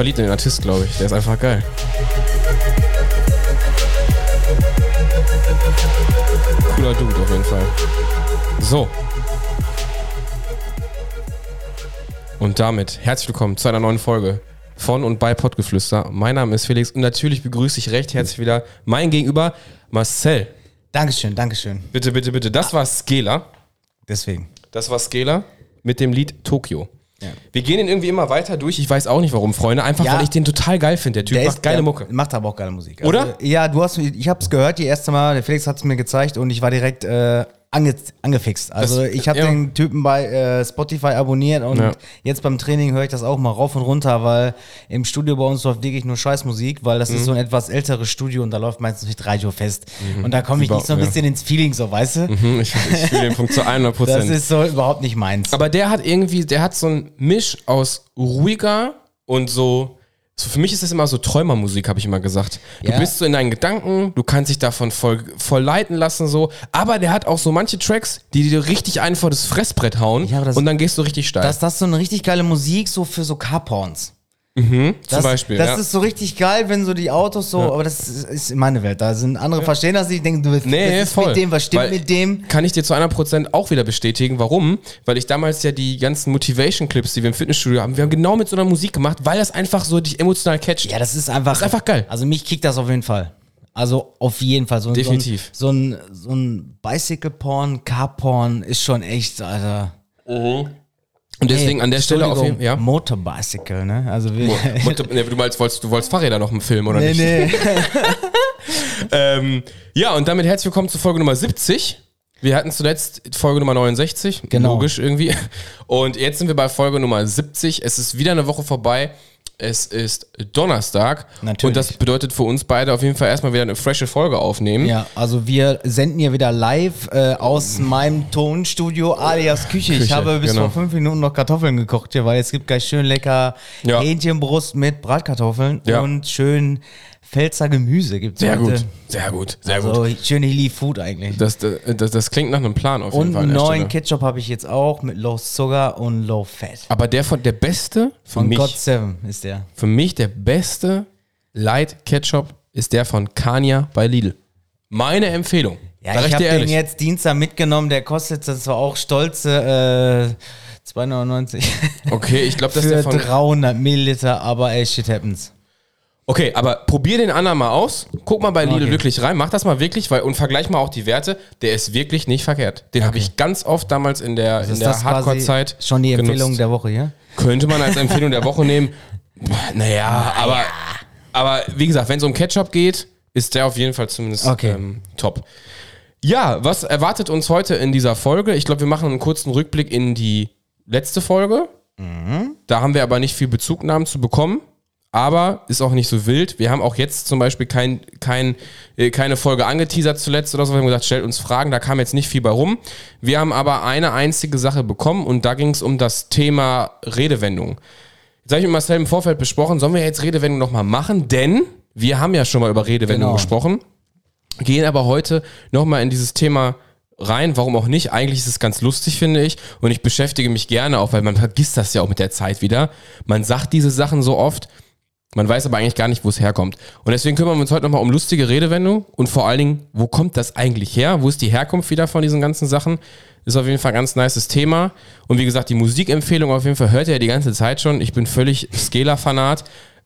verliebt in den Artist, glaube ich. Der ist einfach geil. Cooler Dude auf jeden Fall. So. Und damit herzlich willkommen zu einer neuen Folge von und bei Pottgeflüster. Mein Name ist Felix und natürlich begrüße ich recht herzlich wieder mein Gegenüber Marcel. Dankeschön, Dankeschön. Bitte, bitte, bitte. Das war Skela. Deswegen. Das war Skela mit dem Lied Tokio. Ja. Wir gehen den irgendwie immer weiter durch. Ich weiß auch nicht warum, Freunde. Einfach Ja. weil ich den total geil finde. Der Typ Der macht ist- geile Mucke. Macht aber auch geile Musik. Oder? ja, du hast, ich habe es gehört die erste Mal. Der Felix hat es mir gezeigt und ich war direkt äh, ange, angefixt. Also Das- ich habe ja. den Typen bei äh, Spotify abonniert und Ja. jetzt beim Training höre ich das auch mal rauf und runter, weil im Studio bei uns läuft wirklich nur Scheißmusik, weil das Mhm. ist so ein etwas älteres Studio und da läuft meistens nicht Radio fest. Und da komme ich nicht so ein Mhm. Ja. bisschen ins Feeling, so weißt du? Hm, Ich, ich fühle den Punkt zu 100% Das Prozent. ist so überhaupt nicht meins. Aber der hat irgendwie, der hat so ein Misch aus ruhiger und so. So für mich ist das immer so Träumermusik, habe ich immer gesagt. Du Ja. bist so in deinen Gedanken, du kannst dich davon voll, voll leiten lassen, so. Aber der hat auch so manche Tracks, die dir richtig einen vor das Fressbrett hauen Ja, das- und dann gehst du richtig steil. Das, das ist so eine richtig geile Musik, so für so Carporns. Zum Das, Beispiel. Das ja. ist so richtig geil, wenn so die Autos so, aber das ist, ist meine Welt. Da sind andere verstehen das nicht, denken, du bist Nee, das voll. mit dem, was stimmt Weil- mit dem? Kann ich dir zu 100% auch wieder bestätigen. Warum? Weil ich damals ja die ganzen Motivation-Clips, die wir im Fitnessstudio haben, wir haben genau mit so einer Musik gemacht, weil das einfach so dich emotional catcht. Ja, das ist einfach. ist einfach geil. Also mich kickt das auf jeden Fall. Also auf jeden Fall. So, ein- Definitiv. So ein, so ein Bicycle-Porn, Car-Porn ist schon echt, Alter. Und deswegen Ey, an der Stelle auf jeden Fall. Ja. Motorbicycle, ne? Also wir, Motor- nee, du meinst, wolltest, du wolltest Fahrräder noch im Film, oder nee, nicht? nee. Ähm, ja, und damit herzlich willkommen zu Folge Nummer 70. Wir hatten zuletzt Folge Nummer 69, Genau. logisch irgendwie. Und jetzt sind wir bei Folge Nummer 70. Es ist wieder eine Woche vorbei. Es ist Donnerstag. Natürlich. Und das bedeutet für uns beide auf jeden Fall erstmal wieder eine frische Folge aufnehmen. Ja, also wir senden hier wieder live äh, aus meinem Tonstudio alias Küche. Ich Küche, habe bis genau. vor fünf Minuten noch Kartoffeln gekocht hier, weil es gibt gleich schön lecker Ja. Hähnchenbrust mit Bratkartoffeln Ja. und schön Pfälzer Gemüse gibt's Sehr heute. gut, sehr gut, sehr Also gut. schön Hilly Food eigentlich. Das, das, das klingt nach einem Plan auf jeden und Fall. an einen der neuen. Ketchup habe ich jetzt auch mit Low Sugar und Low Fat. Aber der von der beste für Von mich, God Seven ist der. für mich der beste Light Ketchup ist der von Kania bei Lidl. Meine Empfehlung. Ja, Sag ich habe den jetzt Dienstag mitgenommen. Der kostet das war auch stolze äh, 2,99 Okay, ich glaube, das ist der von 300 Milliliter, aber ey, shit happens. Okay, aber probier den anderen mal aus. Guck mal bei Lidl Okay. wirklich rein. Mach das mal wirklich weil, und vergleich mal auch die Werte. Der ist wirklich nicht verkehrt. Den habe ich ganz oft damals in der, in Ist der Hardcore-Zeit. schon die Empfehlung genutzt. der Woche, ja? Könnte man als Empfehlung der Woche nehmen. Naja, aber, aber wie gesagt, wenn es um Ketchup geht, ist der auf jeden Fall zumindest Okay. ähm, top. Ja, was erwartet uns heute in dieser Folge? Ich glaube, wir machen einen kurzen Rückblick in die letzte Folge. Da haben wir aber nicht viel Bezugnahmen zu bekommen. Aber ist auch nicht so wild. Wir haben auch jetzt zum Beispiel kein, kein, äh, keine Folge angeteasert zuletzt oder so. Wir haben gesagt, stellt uns Fragen, da kam jetzt nicht viel bei rum. Wir haben aber eine einzige Sache bekommen und da ging es um das Thema Redewendung. Jetzt habe ich mit Marcel im Vorfeld besprochen, sollen wir jetzt Redewendung nochmal machen? Denn wir haben ja schon mal über Redewendung Genau. gesprochen, gehen aber heute nochmal in dieses Thema rein, warum auch nicht. Eigentlich ist es ganz lustig, finde ich. Und ich beschäftige mich gerne auch, weil man vergisst das ja auch mit der Zeit wieder. Man sagt diese Sachen so oft, man weiß aber eigentlich gar nicht, wo es herkommt. Und deswegen kümmern wir uns heute nochmal um lustige Redewendung und vor allen Dingen, wo kommt das eigentlich her? Wo ist die Herkunft wieder von diesen ganzen Sachen? Ist auf jeden Fall ein ganz nices Thema. Und wie gesagt, die Musikempfehlung auf jeden Fall hört ihr ja die ganze Zeit schon. Ich bin völlig Skela-Fanat.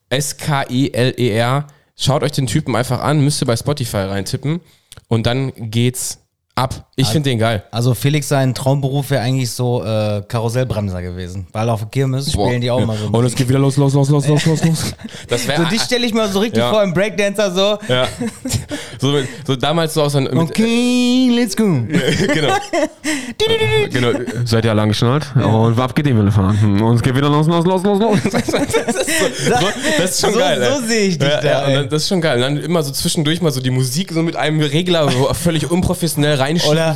S-K-E-L-E-R. Schaut euch den Typen einfach an, müsst ihr bei Spotify reintippen. Und dann geht's ab. Ich finde den geil. Also Felix, sein Traumberuf wäre eigentlich so äh, Karussellbremser gewesen. Weil auf Kirmes spielen die auch Ja. mal so. Und es geht wieder los, los, los, los, los, los, los. Das wäre so dich stelle ich mir so richtig Ja. vor im Breakdancer so. ja. so, so damals so aus einem. mit- Okay, let's go. genau. genau. Seid ihr lang geschnallt? Und ab geht die Wille fahren. Und es geht wieder los, los, los, los, los. das, ist so, so, das ist schon So- geil. so sehe ich dich ja, da, Ja, dann, das ist schon geil. Und dann immer so zwischendurch mal so die Musik so mit einem Regler so völlig unprofessionell reinschieben,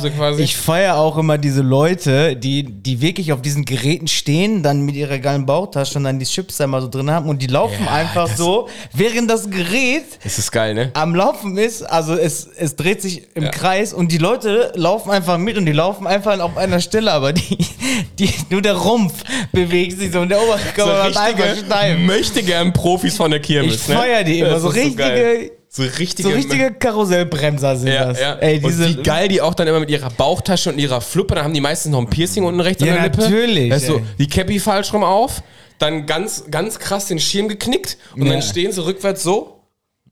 So quasi. ich feiere auch immer diese Leute, die, die wirklich auf diesen Geräten stehen, dann mit ihrer geilen Bauchtasche und dann die Chips da mal so drin haben und die laufen Ja, einfach so, während das Gerät das ist geil, ne? am Laufen ist, also es, es dreht sich im Ja. Kreis und die Leute laufen einfach mit und die laufen einfach auf einer Stelle, aber die, die nur der Rumpf bewegt sich so und der Oberkörper ist einfach steif. möchte gern Profis von der Kirmes. Ich feier die immer, Das so ist so richtige, So richtige, so richtige Karussellbremser sind Ja, das. ja. Ey, diese, und wie geil die auch dann immer mit ihrer Bauchtasche und ihrer Fluppe, dann haben die meistens noch ein Piercing unten rechts Ja, an der Lippe. natürlich, Weißt du, die Cappy falsch rum auf, dann ganz, ganz krass den Schirm geknickt und Ja. dann stehen sie rückwärts so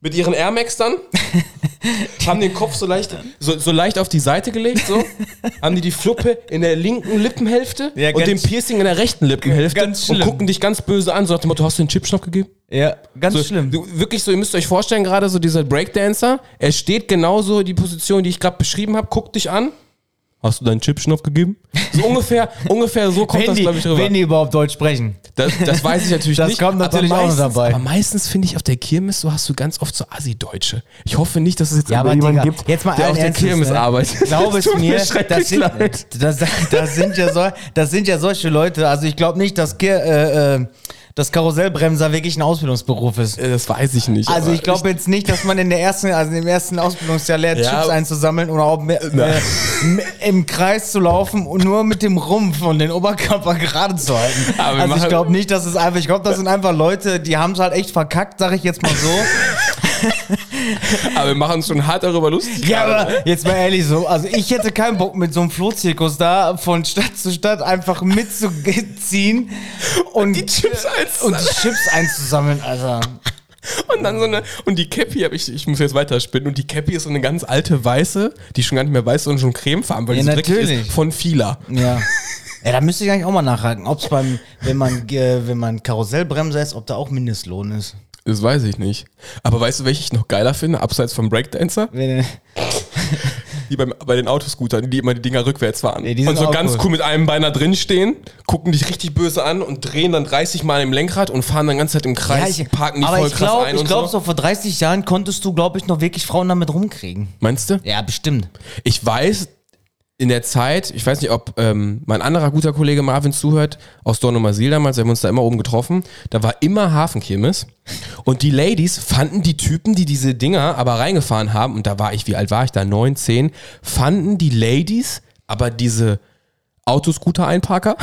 mit ihren Air Max dann, haben den Kopf so leicht, so, so leicht auf die Seite gelegt, so, haben die die Fluppe in der linken Lippenhälfte Ja, und den Piercing in der rechten Lippenhälfte Ganz und schlimm. gucken dich ganz böse an, so nach dem Motto, hast du den Chipschnopf gegeben? ja, ganz So, schlimm. Du, wirklich so, ihr müsst euch vorstellen, gerade so dieser Breakdancer, er steht genauso in die Position, die ich gerade beschrieben habe, guckt dich an. Hast du deinen Chipschnopf gegeben? So ungefähr, ungefähr so kommt wenn, das, glaube ich, rüber. wenn die überhaupt Deutsch sprechen. Das, das weiß ich natürlich Das nicht. kommt natürlich aber auch noch meistens, dabei. Aber meistens finde ich auf der Kirmes, so hast du ganz oft so Assi-Deutsche. Ich hoffe nicht, dass es jetzt Ja, aber jemanden Digga, gibt, jetzt mal der auf der Kirmes ne? arbeitet. Glaub Das es mir, das sind, das, das, sind ja so, das sind ja solche Leute. Also ich glaube nicht, dass, Ke- äh, äh, dass Karussellbremser wirklich ein Ausbildungsberuf ist. Äh, Das weiß ich nicht. Also ich glaube jetzt nicht, dass man in der ersten, also im ersten Ausbildungsjahr lernt, Ja. Chips einzusammeln oder auch mehr, äh, m- im Kreis zu laufen und nur mit dem Rumpf und den Oberkörper gerade zu halten. Aber also ich glaube nicht, dass es einfach, ich glaube, das sind einfach Leute, die haben es halt echt verkackt, sag ich jetzt mal so. Aber wir machen uns schon hart darüber lustig. Ja, gerade, aber ne? jetzt mal ehrlich so, also ich hätte keinen Bock mit so einem Flohzirkus da von Stadt zu Stadt einfach mitzuziehen und, die Chips und einzusammeln. die Chips einzusammeln, Alter. Und dann so eine, und die Cappy habe ich, ich muss jetzt weiterspinnen, und die Cappy ist so eine ganz alte weiße, die schon gar nicht mehr weiß, sondern schon cremefarben, weil Ja, die so dreckig natürlich. ist, von Fila. Ja. Ja, da müsste ich eigentlich auch mal nachhaken, ob es beim, wenn man, äh, wenn man Karussellbremser ist, ob da auch Mindestlohn ist. Das weiß ich nicht. Aber weißt du, welche ich noch geiler finde, abseits vom Breakdancer? Wenn, Die beim, bei den Autoscootern, die immer die Dinger rückwärts fahren. Ja, die sind und so auch ganz cool. cool mit einem Bein da drin stehen, gucken dich richtig böse an und drehen dann 30 Mal im Lenkrad und fahren dann ganze Zeit im Kreis, parken die aber voll ich krass glaube, ein ich und glaube, so. so vor 30 Jahren konntest du, glaube ich, noch wirklich Frauen damit rumkriegen. Meinst du? Ja, bestimmt. Ich weiß, in der Zeit, ich weiß nicht, ob ähm, mein anderer guter Kollege Marvin zuhört, aus Dornumersil damals, wir haben uns da immer oben getroffen, da war immer Hafenkirmes. Und die Ladies fanden die Typen, die diese Dinger aber reingefahren haben, und da war ich, wie alt war ich da, neun, zehn, fanden die Ladies aber diese Autoscooter-Einparker,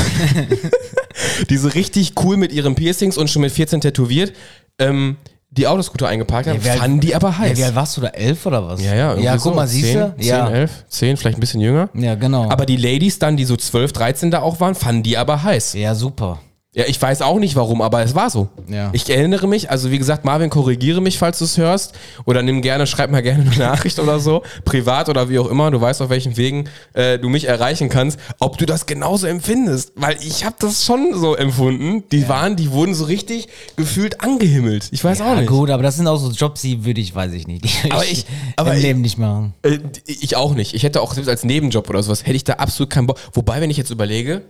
diese richtig cool mit ihren Piercings und schon mit 14 tätowiert, ähm, die Autoscooter eingeparkt haben, Ja, fanden die aber Ja, heiß. wie alt warst du da? Elf oder was? Ja, ja, Ja, guck so. mal, siehst 10, du? 10, Ja. 11, 10, vielleicht ein bisschen jünger. Ja, genau. Aber die Ladies dann, die so 12, 13 da auch waren, fanden die aber heiß. ja, super. Ja, ich weiß auch nicht warum, aber es war so. Ja. Ich erinnere mich, also wie gesagt, Marvin, korrigiere mich, falls du es hörst. Oder nimm gerne, schreib mal gerne eine Nachricht oder so. Privat oder wie auch immer. Du weißt, auf welchen Wegen äh, du mich erreichen kannst. Ob du das genauso empfindest. Weil ich habe das schon so empfunden. Die waren, die wurden so richtig gefühlt angehimmelt. Ich weiß auch Ja, nicht. gut, aber das sind auch so Jobs, die würde ich, weiß ich nicht. Die Aber ich- aber im ich- Leben nicht machen. Äh, ich auch nicht. Ich hätte auch selbst als Nebenjob oder sowas, hätte ich da absolut keinen Bock. Wobei, wenn ich jetzt überlege,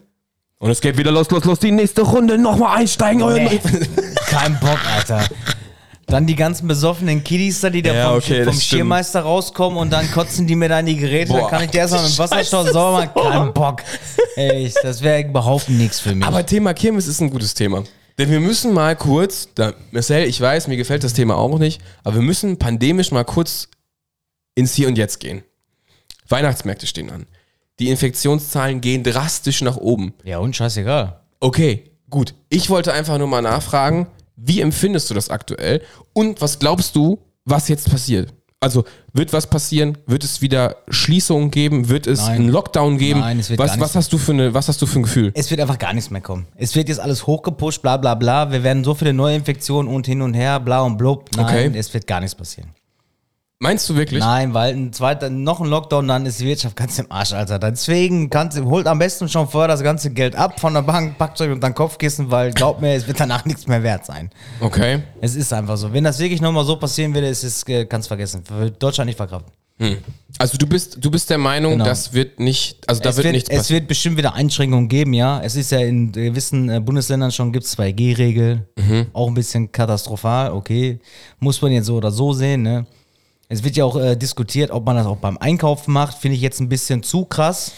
und es geht wieder los, los, los, die nächste Runde, nochmal einsteigen. Nee. Kein Bock, Alter. Dann die ganzen besoffenen Kiddies da, die da Ja, vom, okay, vom stimmt. Schiermeister rauskommen und dann kotzen die mir da in die Geräte, dann Boah, kann ich die erstmal mit dem Wasserstoff sauber machen. Kein Bock. Echt, das wäre überhaupt nichts für mich. Aber Thema Kirmes ist ein gutes Thema. Denn wir müssen mal kurz, da, Marcel, ich weiß, mir gefällt das Thema auch nicht, aber wir müssen pandemisch mal kurz ins Hier und Jetzt gehen. Weihnachtsmärkte stehen an. Die Infektionszahlen gehen drastisch nach oben. ja, und scheißegal. Okay, gut. Ich wollte einfach nur mal nachfragen, wie empfindest du das aktuell und was glaubst du, was jetzt passiert? Also wird was passieren? Wird es wieder Schließungen geben? Wird es Nein. einen Lockdown geben? Nein, es wird was, gar nichts was hast du für eine, was hast du für ein Gefühl? Es wird einfach gar nichts mehr kommen. Es wird jetzt alles hochgepusht, bla bla bla. Wir werden so viele Neuinfektionen und hin und her, bla und blub. Nein, Okay. es wird gar nichts passieren. Meinst du wirklich? Nein, weil ein zweiter, noch ein Lockdown, dann ist die Wirtschaft ganz im Arsch, Alter. Deswegen kannst, holt am besten schon vorher das ganze Geld ab von der Bank, packt euch unter den Kopfkissen, weil glaub mir, es wird danach nichts mehr wert sein. Okay. Es ist einfach so. Wenn das wirklich nochmal so passieren würde, ist es, äh, kannst vergessen. Wird Deutschland nicht verkraften. Also du bist, du bist der Meinung, Genau. das wird nicht, also da es wird, wird, nichts es passieren. wird bestimmt wieder Einschränkungen geben, ja. Es ist ja in gewissen äh, Bundesländern schon, gibt es 2G-Regel. Mhm. Auch ein bisschen katastrophal, okay. Muss man jetzt so oder so sehen, ne? Es wird ja auch äh, diskutiert, ob man das auch beim Einkaufen macht. Finde ich jetzt ein bisschen zu krass.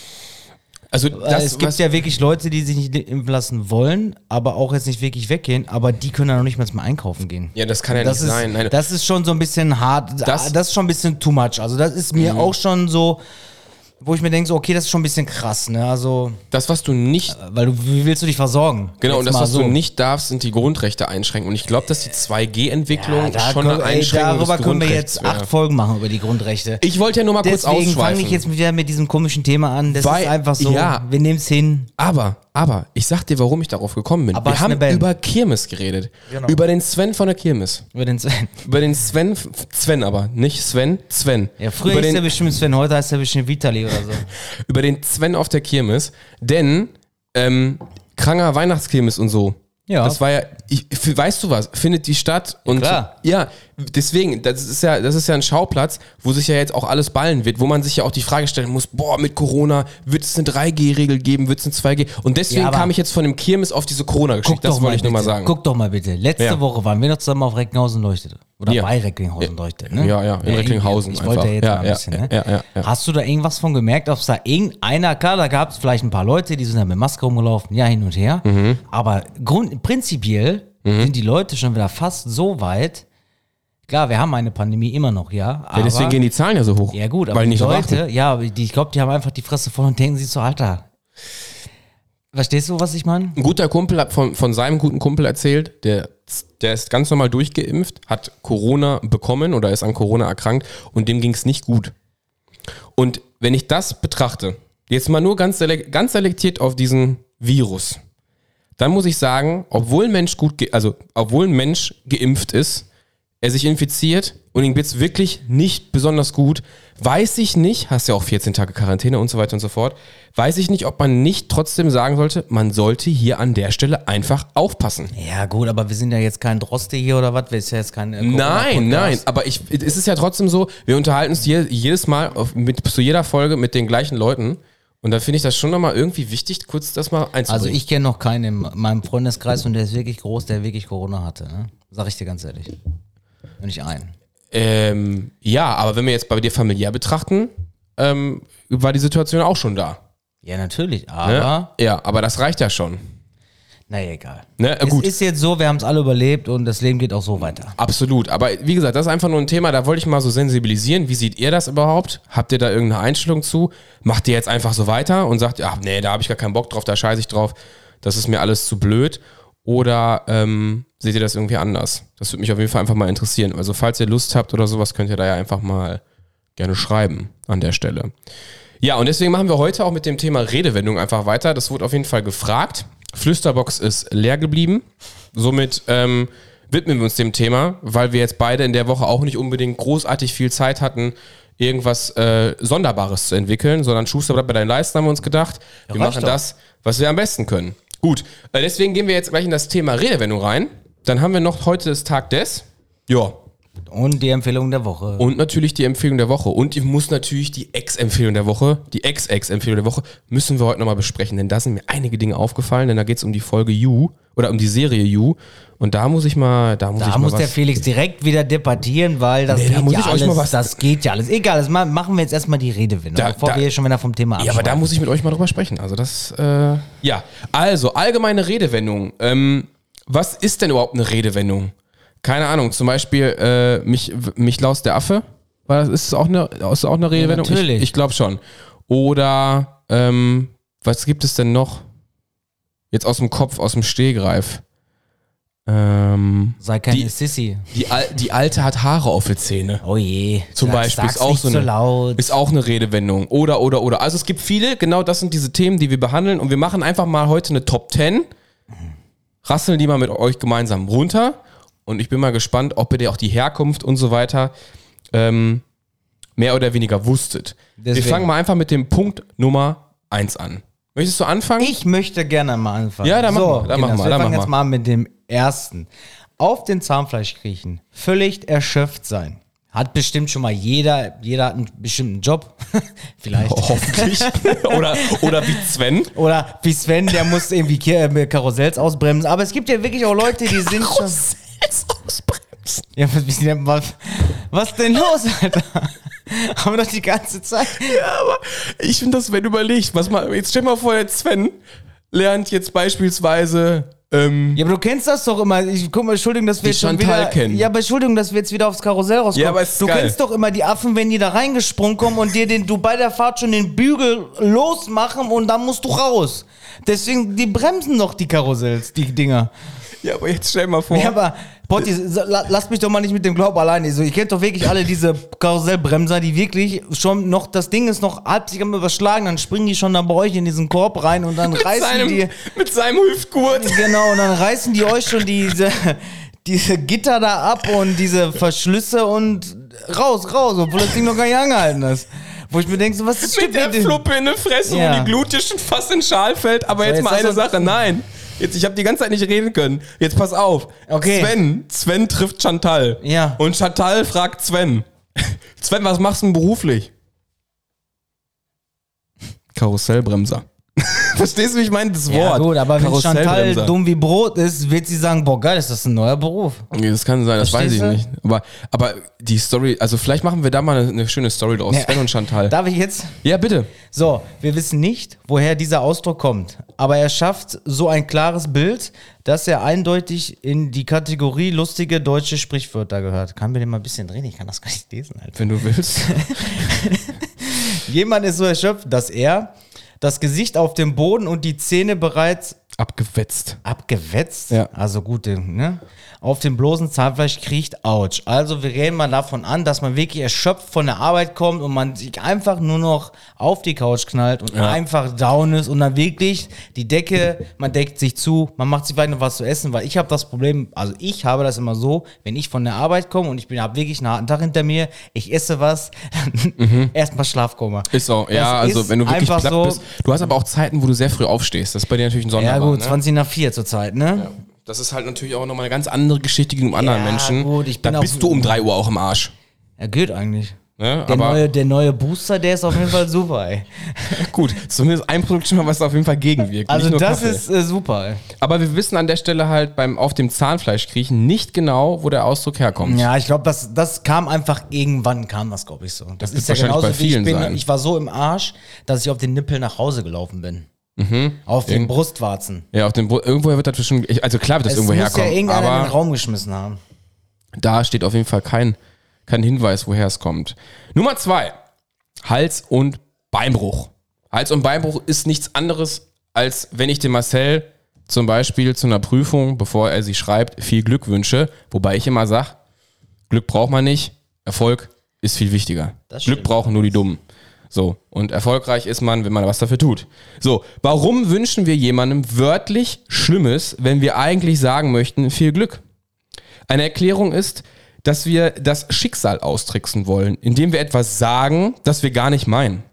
Also das, es gibt ja wirklich Leute, die sich nicht impfen lassen wollen, aber auch jetzt nicht wirklich weggehen, aber die können ja noch nicht mal zum Einkaufen gehen. ja, das kann ja das nicht ist, sein. Nein. das ist schon so ein bisschen hart. Das- Das, das ist schon ein bisschen too much. Also das ist mir auch schon so, wo ich mir denke, so, okay, das ist schon ein bisschen krass, ne? Also, Das, was du nicht weil du, wie willst du dich versorgen? Genau, Jetzt und das, was so. du nicht darfst, sind die Grundrechte einschränken. Und ich glaube, dass die 2G-Entwicklung ja, schon können, eine ey, Einschränkung darüber des können wir jetzt wäre. acht Folgen machen über die Grundrechte. Ich wollte ja nur mal kurz Deswegen fange ausschweifen. ich jetzt wieder mit diesem komischen Thema an. Das Weil- ist einfach so, ja. wir nehmen es hin. aber, aber, ich sag dir, warum ich darauf gekommen bin. Aber Wir ist haben Band. über Kirmes geredet. Genau. Über den Sven von der Kirmes. Über den Sven. Über den Sven, Sven aber, nicht Sven, Sven. Ja, früher über den, der bestimmt Sven, heute heißt der bestimmt Vitali oder so. über den Sven auf der Kirmes, denn ähm, kranker Weihnachtskirmes und so. Ja. Das war ja, ich, weißt du was, findet die statt und klar. ja, deswegen, das ist ja, das ist ja ein Schauplatz, wo sich ja jetzt auch alles ballen wird, wo man sich ja auch die Frage stellen muss, boah, mit Corona, wird es eine 3G-Regel geben, wird es eine 2G? Und deswegen Ja, kam ich jetzt von dem Kirmes auf diese Corona-Geschichte, das wollte ich nur mal sagen. Guck doch mal bitte. Letzte Ja. Woche waren wir noch zusammen auf Recklinghausen leuchtet. Oder Ja. bei Recklinghausen leuchtet, ne? Ja, ja, in Recklinghausen Ich, ich wollte ja jetzt Ja, mal ein ja, bisschen, ne? ja, ja, ja. Hast du da irgendwas von gemerkt, ob es da irgendeiner, klar, da gab es vielleicht ein paar Leute, die sind da mit Maske rumgelaufen, ja, hin und her. Mhm. Aber grund, prinzipiell sind die Leute schon wieder fast so weit. Klar, wir haben eine Pandemie immer noch, ja. Ja, deswegen gehen die Zahlen ja so hoch. ja gut, aber weil die Leute, beachten. ja, die, ich glaube, die haben einfach die Fresse voll und denken sich so, Alter. Verstehst du, was ich meine? Ein guter Kumpel hat von, von seinem guten Kumpel erzählt, der, der ist ganz normal durchgeimpft, hat Corona bekommen oder ist an Corona erkrankt und dem ging es nicht gut. Und wenn ich das betrachte, jetzt mal nur ganz, ganz selektiert auf diesen Virus, dann muss ich sagen, obwohl ein Mensch gut, also obwohl ein Mensch geimpft ist, er sich infiziert und ihm geht's wirklich nicht besonders gut, weiß ich nicht, hast ja auch 14 Tage Quarantäne und so weiter und so fort, weiß ich nicht, ob man nicht trotzdem sagen sollte, man sollte hier an der Stelle einfach aufpassen. Ja, gut, aber wir sind ja jetzt kein Droste hier oder was? Wir sind ja jetzt kein. äh, Nein, nein, aber ich, es ist ja trotzdem so, wir unterhalten uns je, jedes Mal auf, mit, zu jeder Folge mit den gleichen Leuten und da finde ich das schon nochmal irgendwie wichtig, kurz das mal einzubringen. Also ich kenne noch keinen in meinem Freundeskreis und der ist wirklich groß, der wirklich Corona hatte. Ne? Sag ich dir ganz ehrlich. Nicht einen. Ähm, ja, aber wenn wir jetzt bei dir familiär betrachten, ähm, war die Situation auch schon da. Ja, natürlich, Ne? aber Ja, aber das reicht ja schon. Naja, egal. Ne? Äh, Es gut, ist jetzt so, wir haben es alle überlebt und das Leben geht auch so weiter. absolut. Aber wie gesagt, das ist einfach nur ein Thema, da wollte ich mal so sensibilisieren. Wie seht ihr das überhaupt? Habt ihr da irgendeine Einstellung zu? Macht ihr jetzt einfach so weiter und sagt, ja, nee, da habe ich gar keinen Bock drauf, da scheiße ich drauf, das ist mir alles zu blöd? Oder ähm, seht ihr das irgendwie anders? Das würde mich auf jeden Fall einfach mal interessieren. Also falls ihr Lust habt oder sowas, könnt ihr da ja einfach mal gerne schreiben an der Stelle. Ja, und deswegen machen wir heute auch mit dem Thema Redewendung einfach weiter. Das wurde auf jeden Fall gefragt. Flüsterbox ist leer geblieben. Somit ähm, widmen wir uns dem Thema, weil wir jetzt beide in der Woche auch nicht unbedingt großartig viel Zeit hatten, irgendwas äh, Sonderbares zu entwickeln, sondern Schuster bleibt bei deinen Leisten, haben wir uns gedacht. Wir reicht machen doch. das, was wir am besten können. Gut, äh, deswegen gehen wir jetzt gleich in das Thema Redewendung rein. Dann haben wir noch heute das Tag des. Ja, Und die Empfehlung der Woche. und natürlich die Empfehlung der Woche. Und ich muss natürlich die Ex-Empfehlung der Woche, die Ex-Ex-Empfehlung der Woche, müssen wir heute nochmal besprechen. Denn da sind mir einige Dinge aufgefallen, denn da geht es um die Folge You oder um die Serie You. Und da muss ich mal, da muss ich da mal muss der Felix direkt wieder debattieren, weil das Nee, da geht muss ja ich euch alles. mal was- das geht ja alles. Egal, das ma- machen wir jetzt erstmal die Redewendung, Da- bevor da- wir hier schon wieder vom Thema ja, aber da abschweifen. muss ich mit euch mal drüber sprechen. Also das, äh, ja. Also, allgemeine Redewendung. Ähm, was ist denn überhaupt eine Redewendung? Keine Ahnung, zum Beispiel, äh, mich, mich laust der Affe. War das, ist es auch eine, ist auch eine Redewendung? natürlich. Ich, ich glaube schon. Oder, ähm, was gibt es denn noch? Jetzt aus dem Kopf, aus dem Stehgreif. Ähm, Sei keine die- Sissy. die, Al die Alte hat Haare auf den Zähne. Oh je. Zum Sag- Beispiel ist auch so eine, laut. ist auch eine Redewendung. Oder, oder, oder. Also es gibt viele, genau das sind diese Themen, die wir behandeln und wir machen einfach mal heute eine Top 10. Rasseln die mal mit euch gemeinsam runter und ich bin mal gespannt, ob ihr auch die Herkunft und so weiter ähm, mehr oder weniger wusstet. Deswegen. Wir fangen mal einfach mit dem Punkt Nummer 1 an. Möchtest du anfangen? Ich möchte gerne mal anfangen. Ja, dann so, mal, dann mach Kinders, mal, Wir dann fangen jetzt mal. mit dem ersten. Auf den Zahnfleisch kriechen. Völlig erschöpft sein. Hat bestimmt schon mal jeder, jeder hat einen bestimmten Job. Vielleicht. Hoffentlich. oder, oder wie Sven. Oder wie Sven, der muss irgendwie äh, Karussells ausbremsen. Aber es gibt ja wirklich auch Leute, die sind schon. Ja, was, wie nennt man- Was denn los, Alter? Haben wir doch die ganze Zeit. Ja, aber ich finde das, wenn du überlegst, was mal, jetzt stell mal vor, der Sven lernt jetzt beispielsweise, ähm, Ja, aber du kennst das doch immer. Ich guck mal, Entschuldigung, dass wir jetzt schon Chantal wieder. kennen. Ja, aber Entschuldigung, dass wir jetzt wieder aufs Karussell rauskommen. Ja, aber es ist du geil. kennst doch immer die Affen, wenn die da reingesprungen kommen und dir den, du bei der Fahrt schon den Bügel losmachen und dann musst du raus. Deswegen, die bremsen doch die Karussells, die Dinger. Ja, aber jetzt stell mal vor, Ja, aber Potti, la- lass mich doch mal nicht mit dem Glaub alleine. So, ihr kennt doch wirklich alle diese Karussellbremser, die wirklich schon noch, das Ding ist noch halb sich am überschlagen, dann springen die schon da bei euch in diesen Korb rein und dann mit, reißen seinem, die. mit seinem Hüftgurt. Genau, und dann reißen die euch schon diese, diese Gitter da ab und diese Verschlüsse und raus, raus, obwohl das Ding noch gar nicht angehalten ist. Wo ich mir denke, so, was ist Mit der? Fluppe in der Fresse, Ja. wo die Glut dir schon fast in Schal fällt. Aber So, jetzt jetzt mal eine Sache, nein. Jetzt, ich habe die ganze Zeit nicht reden können. Jetzt pass auf. Okay. Sven, Sven trifft Chantal. Ja. Und Chantal fragt Sven. Sven, was machst du denn beruflich? Karussellbremser. Verstehst du, wie ich meine? Das Wort. Ja, gut, aber wenn Chantal dumm wie Brot ist, wird sie sagen, boah, geil, ist das ein neuer Beruf. Nee, das kann sein, das weiß ich Verstehst nicht. Aber, aber die Story, also vielleicht machen wir da mal eine, eine schöne Story draus. Ja. Sven und Chantal. Darf ich jetzt? Ja, bitte. So, wir wissen nicht, woher dieser Ausdruck kommt, aber er schafft so ein klares Bild, dass er eindeutig in die Kategorie lustige deutsche Sprichwörter gehört. Kann mir den mal ein bisschen drehen? Ich kann das gar nicht lesen, Alter. Wenn du willst. Jemand ist so erschöpft, dass er das Gesicht auf dem Boden und die Zähne bereits Abgewetzt. abgewetzt, Ja. also gut, ne, auf dem bloßen Zahnfleisch kriecht, ouch. Also wir reden mal davon an, dass man wirklich erschöpft von der Arbeit kommt und man sich einfach nur noch auf die Couch knallt und Ja. einfach down ist und dann wirklich die Decke, man deckt sich zu, man macht sich vielleicht noch was zu essen, weil ich habe das Problem, also ich habe das immer so, wenn ich von der Arbeit komme und ich bin habe wirklich einen harten Tag hinter mir, ich esse was, dann erstmal Schlafkoma. Ist so, ja, Das also wenn du wirklich platt so- bist. Du hast aber auch Zeiten, wo du sehr früh aufstehst. Das ist bei dir natürlich ein Ja Sonderbar. Gut, ne? 20 nach 4 zur Zeit, ne? Das ist halt natürlich auch nochmal eine ganz andere Geschichte gegenüber anderen Ja, Menschen. gut, ich bin da bist du um 3 Uhr auch im Arsch. Ja, geht eigentlich. Ne? Der, neue, der neue Booster, der ist auf jeden Fall super, ey. gut, zumindest ein Produkt schon mal, was da auf jeden Fall gegenwirkt. Also das Kaffee. ist äh, super, ey. Aber wir wissen an der Stelle halt beim auf dem Zahnfleisch kriechen nicht genau, wo der Ausdruck herkommt. Ja, ich glaube, das, das kam einfach irgendwann, kam das, glaube ich, so. Das, wird ist ja wahrscheinlich genauso bei wie ich vielen bin. sein. Ich war so im Arsch, dass ich auf den Nippel nach Hause gelaufen bin. Auf den Irgend- Brustwarzen. Ja, auf dem Bru- irgendwoher wird das schon, ich- also klar wird das Es irgendwo muss ja irgendeiner in den aber Raum geschmissen haben. da steht auf jeden Fall kein, kein Hinweis, woher es kommt. Nummer zwei, Hals- und Beinbruch. Hals- und Beinbruch ist nichts anderes, als wenn ich dem Marcel zum Beispiel zu einer Prüfung, bevor er sie schreibt, viel Glück wünsche, wobei ich immer sage, Glück braucht man nicht, Erfolg ist viel wichtiger. Das Glück stimmt. brauchen nur die Dummen. So, und erfolgreich ist man, wenn man was dafür tut. So, warum wünschen wir jemandem wörtlich Schlimmes, wenn wir eigentlich sagen möchten, viel Glück? Eine Erklärung ist, dass wir das Schicksal austricksen wollen, indem wir etwas sagen, das wir gar nicht meinen.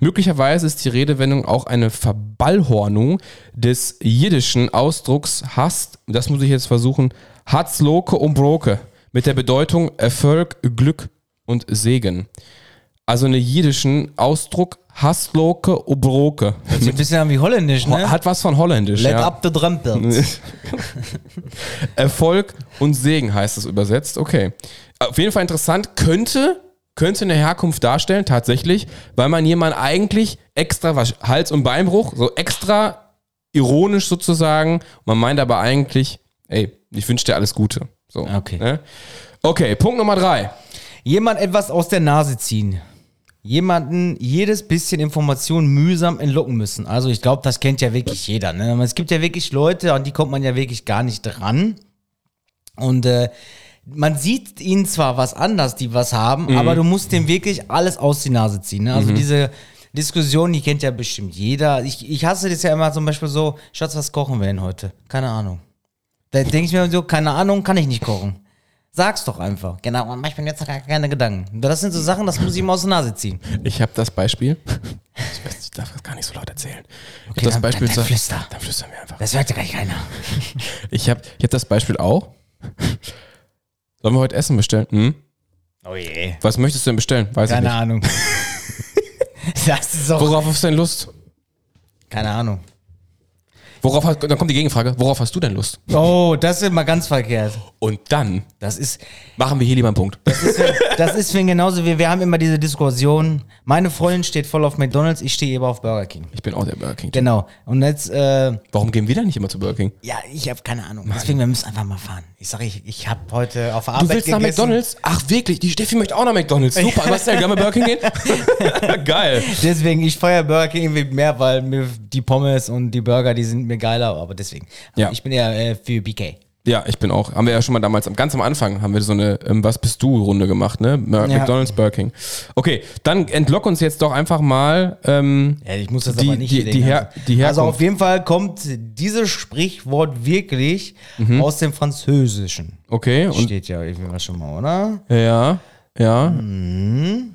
Möglicherweise ist die Redewendung auch eine Verballhornung des jiddischen Ausdrucks hast, das muss ich jetzt versuchen, Hatzloke und Broke, mit der Bedeutung Erfolg, Glück und Segen. Also einen jiddischen Ausdruck Hasloke und Broke. Das ist ein bisschen an wie Holländisch, ne? Hat was von Holländisch. Let ja. up the Drempels. Erfolg und Segen heißt es übersetzt. Okay. Auf jeden Fall interessant. Könnte, könnte eine Herkunft darstellen, tatsächlich, weil man jemand eigentlich extra was, Hals- und Beinbruch, so extra ironisch sozusagen. Man meint aber eigentlich, ey, ich wünsche dir alles Gute. So, Okay. Ne? Okay, Punkt Nummer drei. Jemand etwas aus der Nase ziehen. Jemanden jedes bisschen Information mühsam entlocken müssen. Also ich glaube, das kennt ja wirklich jeder. Ne? Es gibt ja wirklich Leute, an die kommt man ja wirklich gar nicht dran. Und äh, man sieht ihnen zwar was anders, die was haben, aber du musst dem wirklich alles aus die Nase ziehen. Ne? Also diese Diskussion, die kennt ja bestimmt jeder. Ich, ich hasse das ja immer zum Beispiel so, Schatz, was kochen wir denn heute? Keine Ahnung. Da denke ich mir so, keine Ahnung, kann ich nicht kochen. Sag's doch einfach. Genau, und ich mir jetzt gar keine Gedanken. Das sind so Sachen, das muss ich ihm aus der Nase ziehen. Ich habe das Beispiel. Ich weiß, ich darf das gar nicht so laut erzählen. Ich hab Okay, das dann- Beispiel dann- dann flüster. Dann flüstern wir einfach. Das hört ja gar nicht keiner. Ich habe ich hab das Beispiel auch. Sollen wir heute Essen bestellen? Hm? Oh je. Was möchtest du denn bestellen? Weiß Keine ich nicht. Ahnung. das ist auch. Worauf hast du denn Lust? Keine Ahnung. Worauf hast, dann kommt die Gegenfrage. Worauf hast du denn Lust? Oh, das ist immer ganz verkehrt. Und dann Das ist, machen wir hier lieber einen Punkt. das ist, das ist für genauso wie wir haben immer diese Diskussion. Meine Freundin steht voll auf McDonalds, ich stehe eben auf Burger King. Ich bin auch der Burger King. Genau. Und jetzt, äh, Warum gehen wir dann nicht immer zu Burger King? ja, ich habe keine Ahnung. Deswegen, wir müssen einfach mal fahren. Ich sage, ich, ich habe heute auf der Du Arbeit willst nach gegessen. McDonalds? Ach wirklich, die Steffi möchte auch nach McDonalds. Super, was denn? Können wir Burger King gehen? Geil. Deswegen, ich feiere Burger King irgendwie mehr, weil mir die Pommes und die Burger, die sind mir geiler, aber deswegen. Ja. Ich bin eher äh, für BK. Ja, ich bin auch. Haben wir ja schon mal damals, am- ganz am Anfang haben wir so eine ähm, Was bist du Runde gemacht, ne? Mer- Ja. McDonalds, Burger King. Okay, dann entlock uns jetzt doch einfach mal ähm, Ja, ich muss das die, aber nicht die, die, Her ganzen- die Herkunft. Also auf jeden Fall kommt dieses Sprichwort wirklich Mhm. aus dem Französischen. okay, und Steht ja irgendwie schon mal, oder? Ja, ja. Mhm.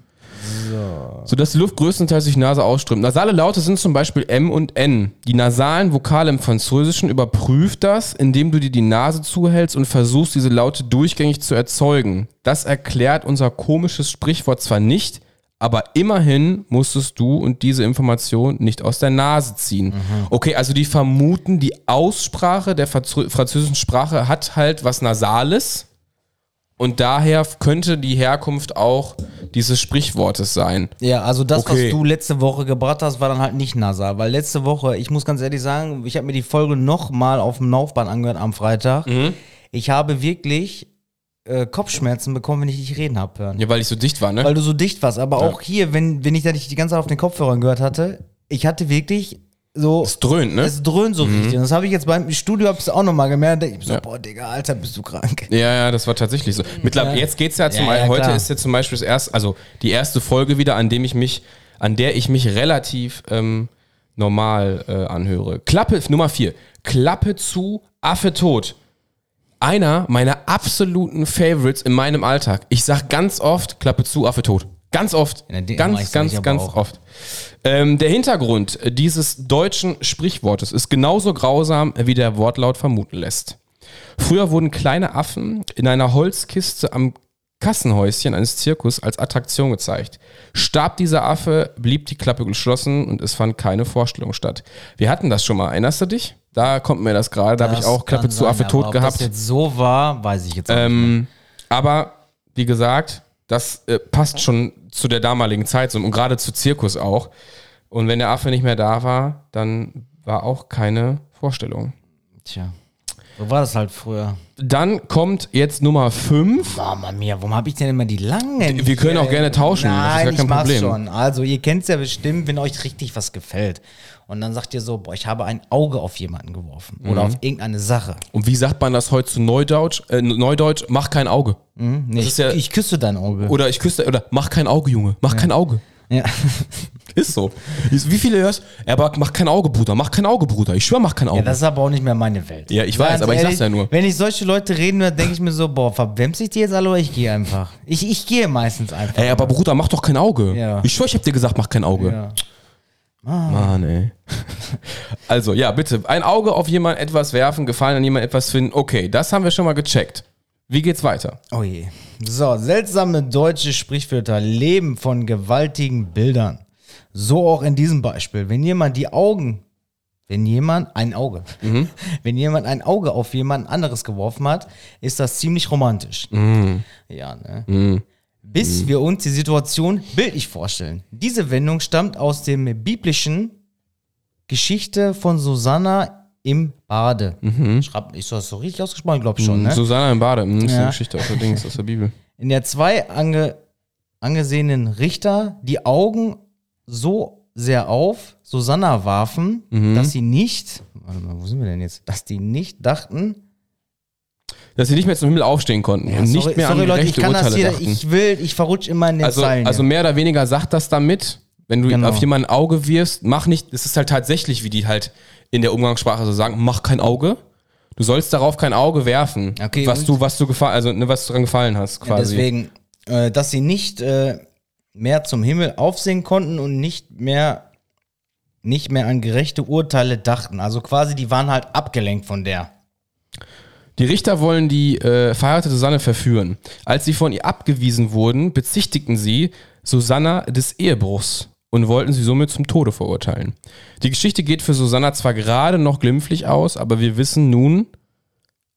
So. dass die Luft größtenteils durch die Nase ausströmt. Nasale Laute sind zum Beispiel M und N. Die nasalen Vokale im Französischen überprüft das, indem du dir die Nase zuhältst und versuchst, diese Laute durchgängig zu erzeugen. Das erklärt unser komisches Sprichwort zwar nicht, aber immerhin musstest du und diese Information nicht aus der Nase ziehen. Okay, also die vermuten, die Aussprache der Franzö- französischen Sprache hat halt was Nasales. Und daher könnte die Herkunft auch dieses Sprichwortes sein. Ja, also das, Okay. was du letzte Woche gebracht hast, war dann halt nicht nasal. Weil letzte Woche, ich muss ganz ehrlich sagen, ich habe mir die Folge nochmal auf dem Laufband angehört am Freitag. Mhm. Ich habe wirklich äh, Kopfschmerzen bekommen, wenn ich dich reden habe hören. Ja, weil ich so dicht war, ne? Weil du so dicht warst. Aber auch hier, wenn, wenn ich da nicht die ganze Zeit auf den Kopfhörern gehört hatte, ich hatte wirklich so. es dröhnt, ne? Es dröhnt so richtig. Und das habe ich jetzt beim Studio hab's auch nochmal gemerkt. Ich so, boah, Digga, Alter, bist du krank. Ja, ja, das war tatsächlich so. Mittlerweile, Ja. jetzt geht's ja zum Ja, ja, heute ist jetzt zum Beispiel das erste, also die erste Folge wieder, an dem ich mich, an der ich mich relativ ähm, normal äh, anhöre. Klappe, Nummer vier. Klappe zu, Affe tot. Einer meiner absoluten Favorites in meinem Alltag. Ich sag ganz oft, Klappe zu, Affe tot. Ganz oft. Ganz, ganz, ganz auch. oft. Ähm, der Hintergrund dieses deutschen Sprichwortes ist genauso grausam, wie der Wortlaut vermuten lässt. Früher wurden kleine Affen in einer Holzkiste am Kassenhäuschen eines Zirkus als Attraktion gezeigt. Starb dieser Affe, blieb die Klappe geschlossen und es fand keine Vorstellung statt. Wir hatten das schon mal, erinnerst du dich? Da kommt mir das gerade, da habe ich auch Klappe zu sein, Affe tot ob gehabt. das jetzt so war, weiß ich jetzt auch nicht. Ähm, aber wie gesagt, das äh, passt schon zu der damaligen Zeit so, und gerade zu Zirkus auch. Und wenn der Affe nicht mehr da war, dann war auch keine Vorstellung. Tja. So war das halt früher. Dann kommt jetzt Nummer 5. Mama mia, warum habe ich denn immer die langen? Wir können auch gerne tauschen, das ist Nein, gar kein ich Problem. schon. Also, ihr kennt es ja bestimmt, wenn euch richtig was gefällt. Und dann sagt ihr so, boah, ich habe ein Auge auf jemanden geworfen. Oder Mhm. auf irgendeine Sache. Und wie sagt man das heute zu Neudeutsch? Äh, Neudeutsch, mach kein Auge. Nee, ist ich, ja- ich küsse dein Auge. Oder ich küsse, oder mach kein Auge, Junge. Mach kein Auge. Ja. Ist so. Wie viele hörst? Ja, aber mach kein Auge, Bruder. Mach kein Auge, Bruder. Ich schwör, mach kein Auge. ja, das ist aber auch nicht mehr meine Welt. Ja, ich weiß, Ganz aber ich sag's ja nur. Wenn ich solche Leute reden höre, denke ich mir so, boah, verwemse ich die jetzt alle oder ich gehe einfach. Ich, ich gehe meistens einfach. Ey, aber Bruder, mach doch kein Auge. Ja. Ich schwör, ich hab dir gesagt, mach kein Auge. Ja. Mann, ey. Also, ja, bitte. Ein Auge auf jemanden etwas werfen, Gefallen an jemanden etwas finden. Okay, das haben wir schon mal gecheckt. Wie geht's weiter? Oh je. So, seltsame deutsche Sprichwörter leben von gewaltigen Bildern. So auch in diesem Beispiel. Wenn jemand die Augen, wenn jemand ein Auge, wenn jemand ein Auge auf jemand anderes geworfen hat, ist das ziemlich romantisch. Ja, ne? Bis wir uns die Situation bildlich vorstellen. Diese Wendung stammt aus dem biblischen Geschichte von Susanna im Bade. Schreibt, ist das so richtig ausgesprochen? Ich glaube schon, ne? Susanna im Bade. Das ist eine Ja. Geschichte aus der Dings, aus der Bibel. in der zwei ange, angesehenen Richter die Augen so sehr auf Susanna warfen, Mhm. dass sie nicht, warte mal, wo sind wir denn jetzt? Dass die nicht dachten, Dass sie nicht mehr zum Himmel aufstehen konnten und nicht sorry, mehr sorry an Leute, ich kann das Urteile hier, dachten. ich will, ich verrutsche immer in den also, Zeilen. also mehr oder weniger sagt das damit, wenn du Genau. auf jemanden ein Auge wirfst, mach nicht, das ist halt tatsächlich, wie die halt in der Umgangssprache so sagen, mach kein Auge. Du sollst darauf kein Auge werfen, Okay, was du, was du gefallen, also ne, was dran gefallen hast, Ja, quasi. deswegen, äh, dass sie nicht äh, mehr zum Himmel aufsehen konnten und nicht mehr nicht mehr an gerechte Urteile dachten. Also quasi, die waren halt abgelenkt von der. Die Richter wollen die äh, verheiratete Susanne verführen. Als sie von ihr abgewiesen wurden, bezichtigten sie Susanna des Ehebruchs und wollten sie somit zum Tode verurteilen. Die Geschichte geht für Susanna zwar gerade noch glimpflich aus, aber wir wissen nun,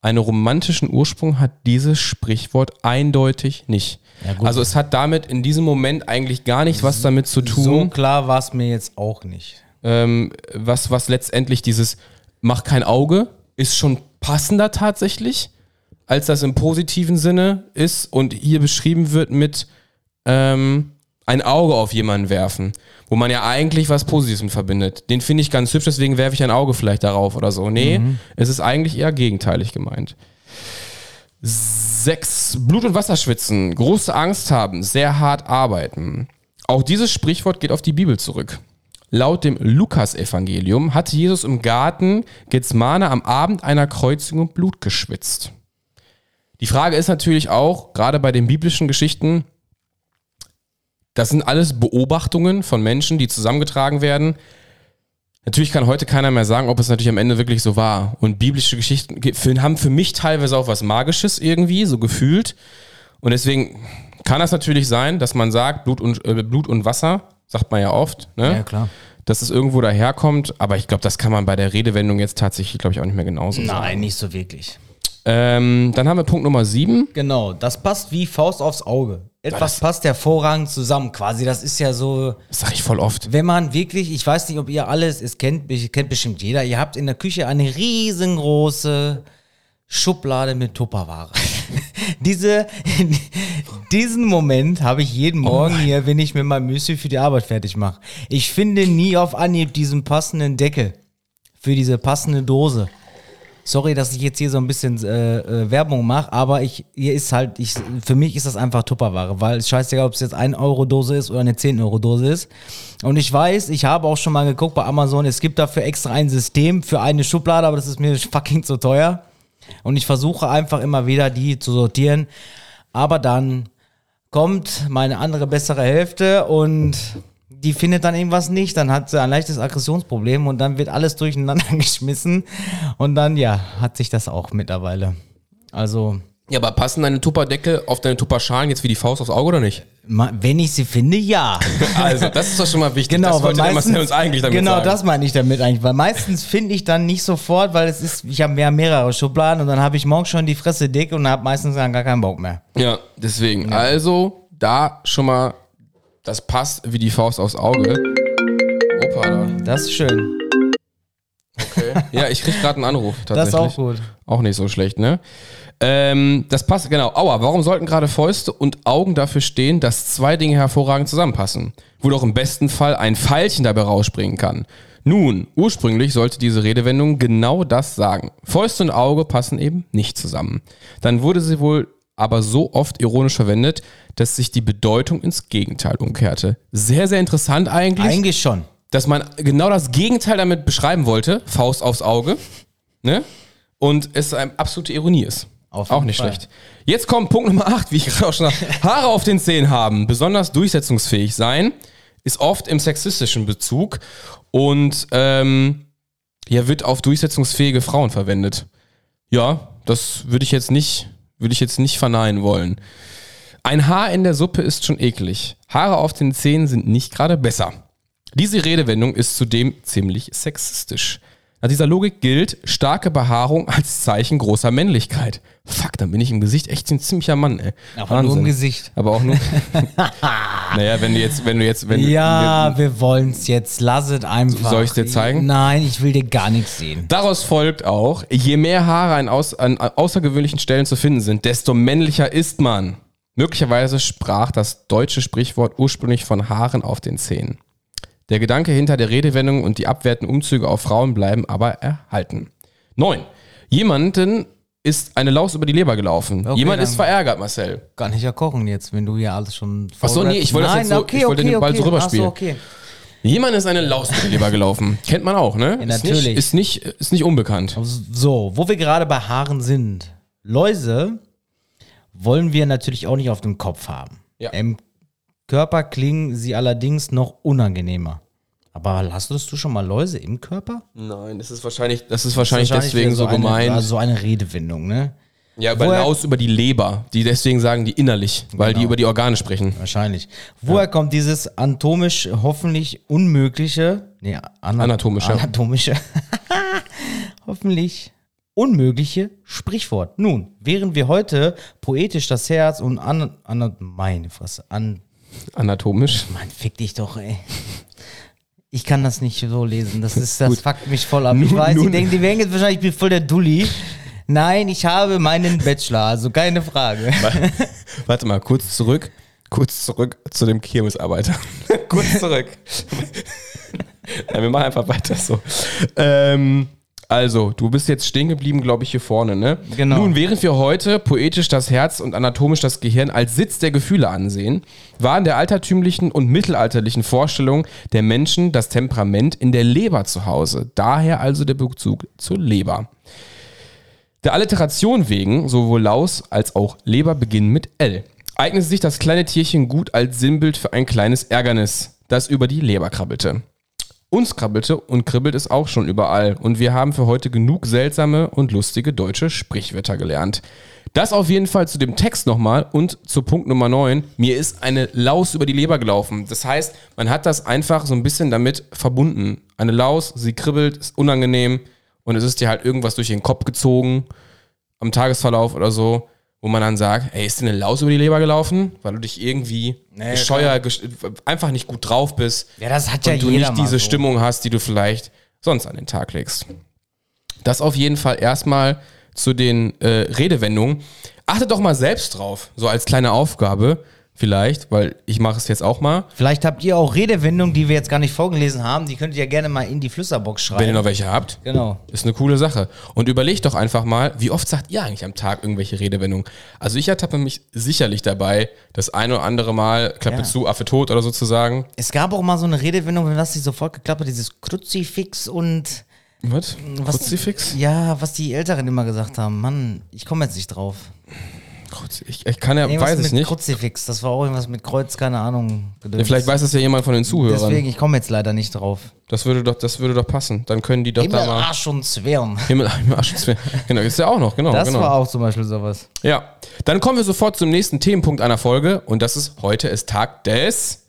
einen romantischen Ursprung hat dieses Sprichwort eindeutig nicht. Ja, also es hat damit in diesem Moment eigentlich gar nicht was damit zu tun So klar war es mir jetzt auch nicht. ähm, was, was letztendlich dieses mach kein Auge ist schon passender tatsächlich, als das im positiven Sinne ist und hier beschrieben wird mit ähm, ein Auge auf jemanden werfen, wo man ja eigentlich was Positives mit verbindet. Den finde ich ganz hübsch, deswegen werfe ich ein Auge vielleicht darauf oder so. Nee, es ist eigentlich eher gegenteilig gemeint. Sechs, Blut- und Wasserschwitzen, große Angst haben, sehr hart arbeiten. Auch dieses Sprichwort geht auf die Bibel zurück. Laut dem Lukas-Evangelium hatte Jesus im Garten Gethsemane am Abend einer Kreuzigung Blut geschwitzt. Die Frage ist natürlich auch, gerade bei den biblischen Geschichten, das sind alles Beobachtungen von Menschen, die zusammengetragen werden. Natürlich kann heute keiner mehr sagen, ob es natürlich am Ende wirklich so war. Und biblische Geschichten haben für mich teilweise auch was Magisches irgendwie, so gefühlt. Und deswegen kann das natürlich sein, dass man sagt, Blut und, äh, Blut und Wasser, sagt man ja oft, ne? Ja, klar. dass es irgendwo daherkommt. Aber ich glaube, das kann man bei der Redewendung jetzt tatsächlich, glaube ich, auch nicht mehr genauso sagen. Nein, nicht so wirklich. Ähm, dann haben wir Punkt Nummer sieben. Genau, das passt wie Faust aufs Auge. Etwas passt hervorragend zusammen, quasi. Das ist ja so, Das sage ich voll oft. wenn man wirklich, ich weiß nicht, ob ihr alles, es kennt, kennt bestimmt jeder, ihr habt in der Küche eine riesengroße Schublade mit Tupperware. Diese, diesen Moment habe ich jeden Morgen hier, wenn ich mir mein Müsli für die Arbeit fertig mache. Ich finde nie auf Anhieb diesen passenden Deckel für diese passende Dose. Sorry, dass ich jetzt hier so ein bisschen äh, äh, Werbung mache, aber ich, hier ist halt, ich, für mich ist das einfach Tupperware, weil es scheißegal, ob es jetzt 1 Euro Dose ist oder eine 10 Euro Dose ist. Und ich weiß, ich habe auch schon mal geguckt bei Amazon, es gibt dafür extra ein System für eine Schublade, aber das ist mir fucking zu teuer. Und ich versuche einfach immer wieder die zu sortieren. Aber dann kommt meine andere bessere Hälfte und die findet dann irgendwas nicht, dann hat sie ein leichtes Aggressionsproblem und dann wird alles durcheinander geschmissen und dann, ja, hat sich das auch mittlerweile. Also, Ja, aber passen deine Tupperdeckel auf deine Tupperschalen jetzt wie die Faust aufs Auge oder nicht? wenn ich sie finde, ja. Also, das ist doch schon mal wichtig. Genau, das wollte der Marcel meistens, uns eigentlich damit genau sagen. das meine ich damit eigentlich, weil meistens finde ich dann nicht sofort, weil es ist, ich habe mehr mehrere Schubladen und dann habe ich morgen schon die Fresse dick und habe meistens dann gar keinen Bock mehr. Ja, deswegen. Also, da schon mal, das passt wie die Faust aufs Auge. Opa, da. Das ist schön. Okay. Ja, ich krieg gerade einen Anruf. Das Tatsächlich. ist auch gut. Auch nicht so schlecht, ne? Ähm, das passt, genau. Aua, warum sollten gerade Fäuste und Augen dafür stehen, dass zwei Dinge hervorragend zusammenpassen? Wo doch im besten Fall ein Pfeilchen dabei rausspringen kann. Nun, ursprünglich sollte diese Redewendung genau das sagen. Fäuste und Auge passen eben nicht zusammen. Dann wurde sie wohl aber so oft ironisch verwendet, dass sich die Bedeutung ins Gegenteil umkehrte. Sehr, sehr interessant eigentlich Eigentlich schon. dass man genau das Gegenteil damit beschreiben wollte, Faust aufs Auge, ne? Und es eine absolute Ironie ist. Auch nicht Fall. schlecht. Jetzt kommt Punkt Nummer 8, wie ich gerade auch schon sagte. Haare auf den Zähnen haben, besonders durchsetzungsfähig sein, ist oft im sexistischen Bezug und ähm, ja, wird auf durchsetzungsfähige Frauen verwendet. Ja, das würde ich jetzt nicht, würde ich jetzt nicht verneinen wollen. Ein Haar in der Suppe ist schon eklig. Haare auf den Zähnen sind nicht gerade besser. Diese Redewendung ist zudem ziemlich sexistisch. Nach dieser Logik gilt starke Behaarung als Zeichen großer Männlichkeit. Fuck, dann bin ich im Gesicht echt ein ziemlicher Mann, ey. Aber nur im Gesicht. Aber auch nur. naja, wenn du jetzt, wenn du jetzt, wenn Ja, wir wollen es jetzt. Lass es einfach. Soll ich's dir zeigen? Nein, ich will dir gar nichts sehen. Daraus folgt auch, je mehr Haare an, aus, an außergewöhnlichen Stellen zu finden sind, desto männlicher ist man. Möglicherweise sprach das deutsche Sprichwort ursprünglich von Haaren auf den Zähnen. Der Gedanke hinter der Redewendung und die abwertenden Umzüge auf Frauen bleiben aber erhalten. 9. Jemanden ist eine Laus über die Leber gelaufen. Okay, Jemand ist verärgert, Marcel. Gar nicht ja kochen jetzt, wenn du hier alles schon. Ach so, nee, ich wollte das Nein, jetzt so- okay, ich wollte okay, den Ball okay. so rüberspielen. Ach so, okay. Jemand ist eine Laus über die Leber gelaufen. Kennt man auch, ne? Ja, natürlich. Ist nicht, ist nicht, ist nicht unbekannt. So, wo wir gerade bei Haaren sind. Läuse wollen wir natürlich auch nicht auf dem Kopf haben. Ja. Im Körper klingen sie allerdings noch unangenehmer. Aber hast du schon mal Läuse im Körper? Nein, das ist wahrscheinlich, das ist wahrscheinlich, Wahrscheinlich deswegen so eine, gemeint. Also so eine Redewendung, ne? Ja, über Woher- Laus über die Leber. Die deswegen sagen die innerlich, weil die Genau. über die Organe sprechen. Wahrscheinlich. Woher kommt dieses anatomisch hoffentlich unmögliche, nee, ana Anatomische. anatomische, hoffentlich unmögliche Sprichwort. Nun, während wir heute poetisch das Herz und an, an meine Fresse, an, Anatomisch. Mann, fick dich doch, ey. Ich kann das nicht so lesen. Das ist, das fuckt mich voll ab. Ich Nun- weiß, die nun- denken, die werden jetzt wahrscheinlich, ich bin voll der Dulli. Nein, ich habe meinen Bachelor, also keine Frage. Warte mal, kurz zurück. Kurz zurück zu dem Kirmesarbeiter. kurz zurück. ja, wir machen einfach weiter so. Ähm, also, du bist jetzt stehen geblieben, glaube ich, hier vorne, ne? Genau. Nun, während wir heute poetisch das Herz und anatomisch das Gehirn als Sitz der Gefühle ansehen, war in der altertümlichen und mittelalterlichen Vorstellung der Menschen das Temperament in der Leber zu Hause. Daher also der Bezug zur Leber. Der Alliteration wegen, sowohl Laus als auch Leber beginnen mit L. Eignete sich das kleine Tierchen gut als Sinnbild für ein kleines Ärgernis, das über die Leber krabbelte. Uns krabbelte und kribbelt es auch schon überall und wir haben für heute genug seltsame und lustige deutsche Sprichwörter gelernt. Das auf jeden Fall zu dem Text nochmal und zu Punkt Nummer 9. Mir ist eine Laus über die Leber gelaufen. Das heißt, man hat das einfach so ein bisschen damit verbunden. Eine Laus, sie kribbelt, ist unangenehm und es ist dir halt irgendwas durch den Kopf gezogen am Tagesverlauf oder so, wo man dann sagt, ey, ist dir eine Laus über die Leber gelaufen, weil du dich irgendwie Nee, bescheuert, gesch- einfach nicht gut drauf bist Ja, das hat ja und du nicht diese so. Stimmung hast, die du vielleicht sonst an den Tag legst. Das auf jeden Fall erstmal zu den äh, Redewendungen. Achtet doch mal selbst drauf, so als kleine Aufgabe vielleicht, weil ich mache es jetzt auch mal. Vielleicht habt ihr auch Redewendungen, die wir jetzt gar nicht vorgelesen haben. Die könnt ihr ja gerne mal in die Flüsterbox schreiben. Wenn ihr noch welche habt. genau. Ist eine coole Sache. Und überlegt doch einfach mal, wie oft sagt ihr eigentlich am Tag irgendwelche Redewendungen? Also ich ertappe mich sicherlich dabei, das ein oder andere Mal, Klappe Ja. zu, Affe tot oder so zu sagen. Es gab auch mal so eine Redewendung, wenn das nicht sofort geklappt hat, dieses Kruzifix und Was? was, Kruzifix? Ja, was die Älteren immer gesagt haben. Mann, ich komme jetzt nicht drauf. Ich, ich kann ja, Irgendwas weiß mit ich nicht. Kruzifix, das war auch irgendwas mit Kreuz, keine Ahnung. Ja, vielleicht weiß das ja jemand von den Zuhörern. Deswegen, ich komme jetzt leider nicht drauf. Das würde doch, das würde doch passen. Dann können die doch da Himmel, mal. Arsch und Zwirn. Himmel, Himmel, Arsch, Zwirn. Genau, ist ja auch noch, genau. Das genau. war auch zum Beispiel sowas. Ja. Dann kommen wir sofort zum nächsten Themenpunkt einer Folge und das ist, heute ist Tag des.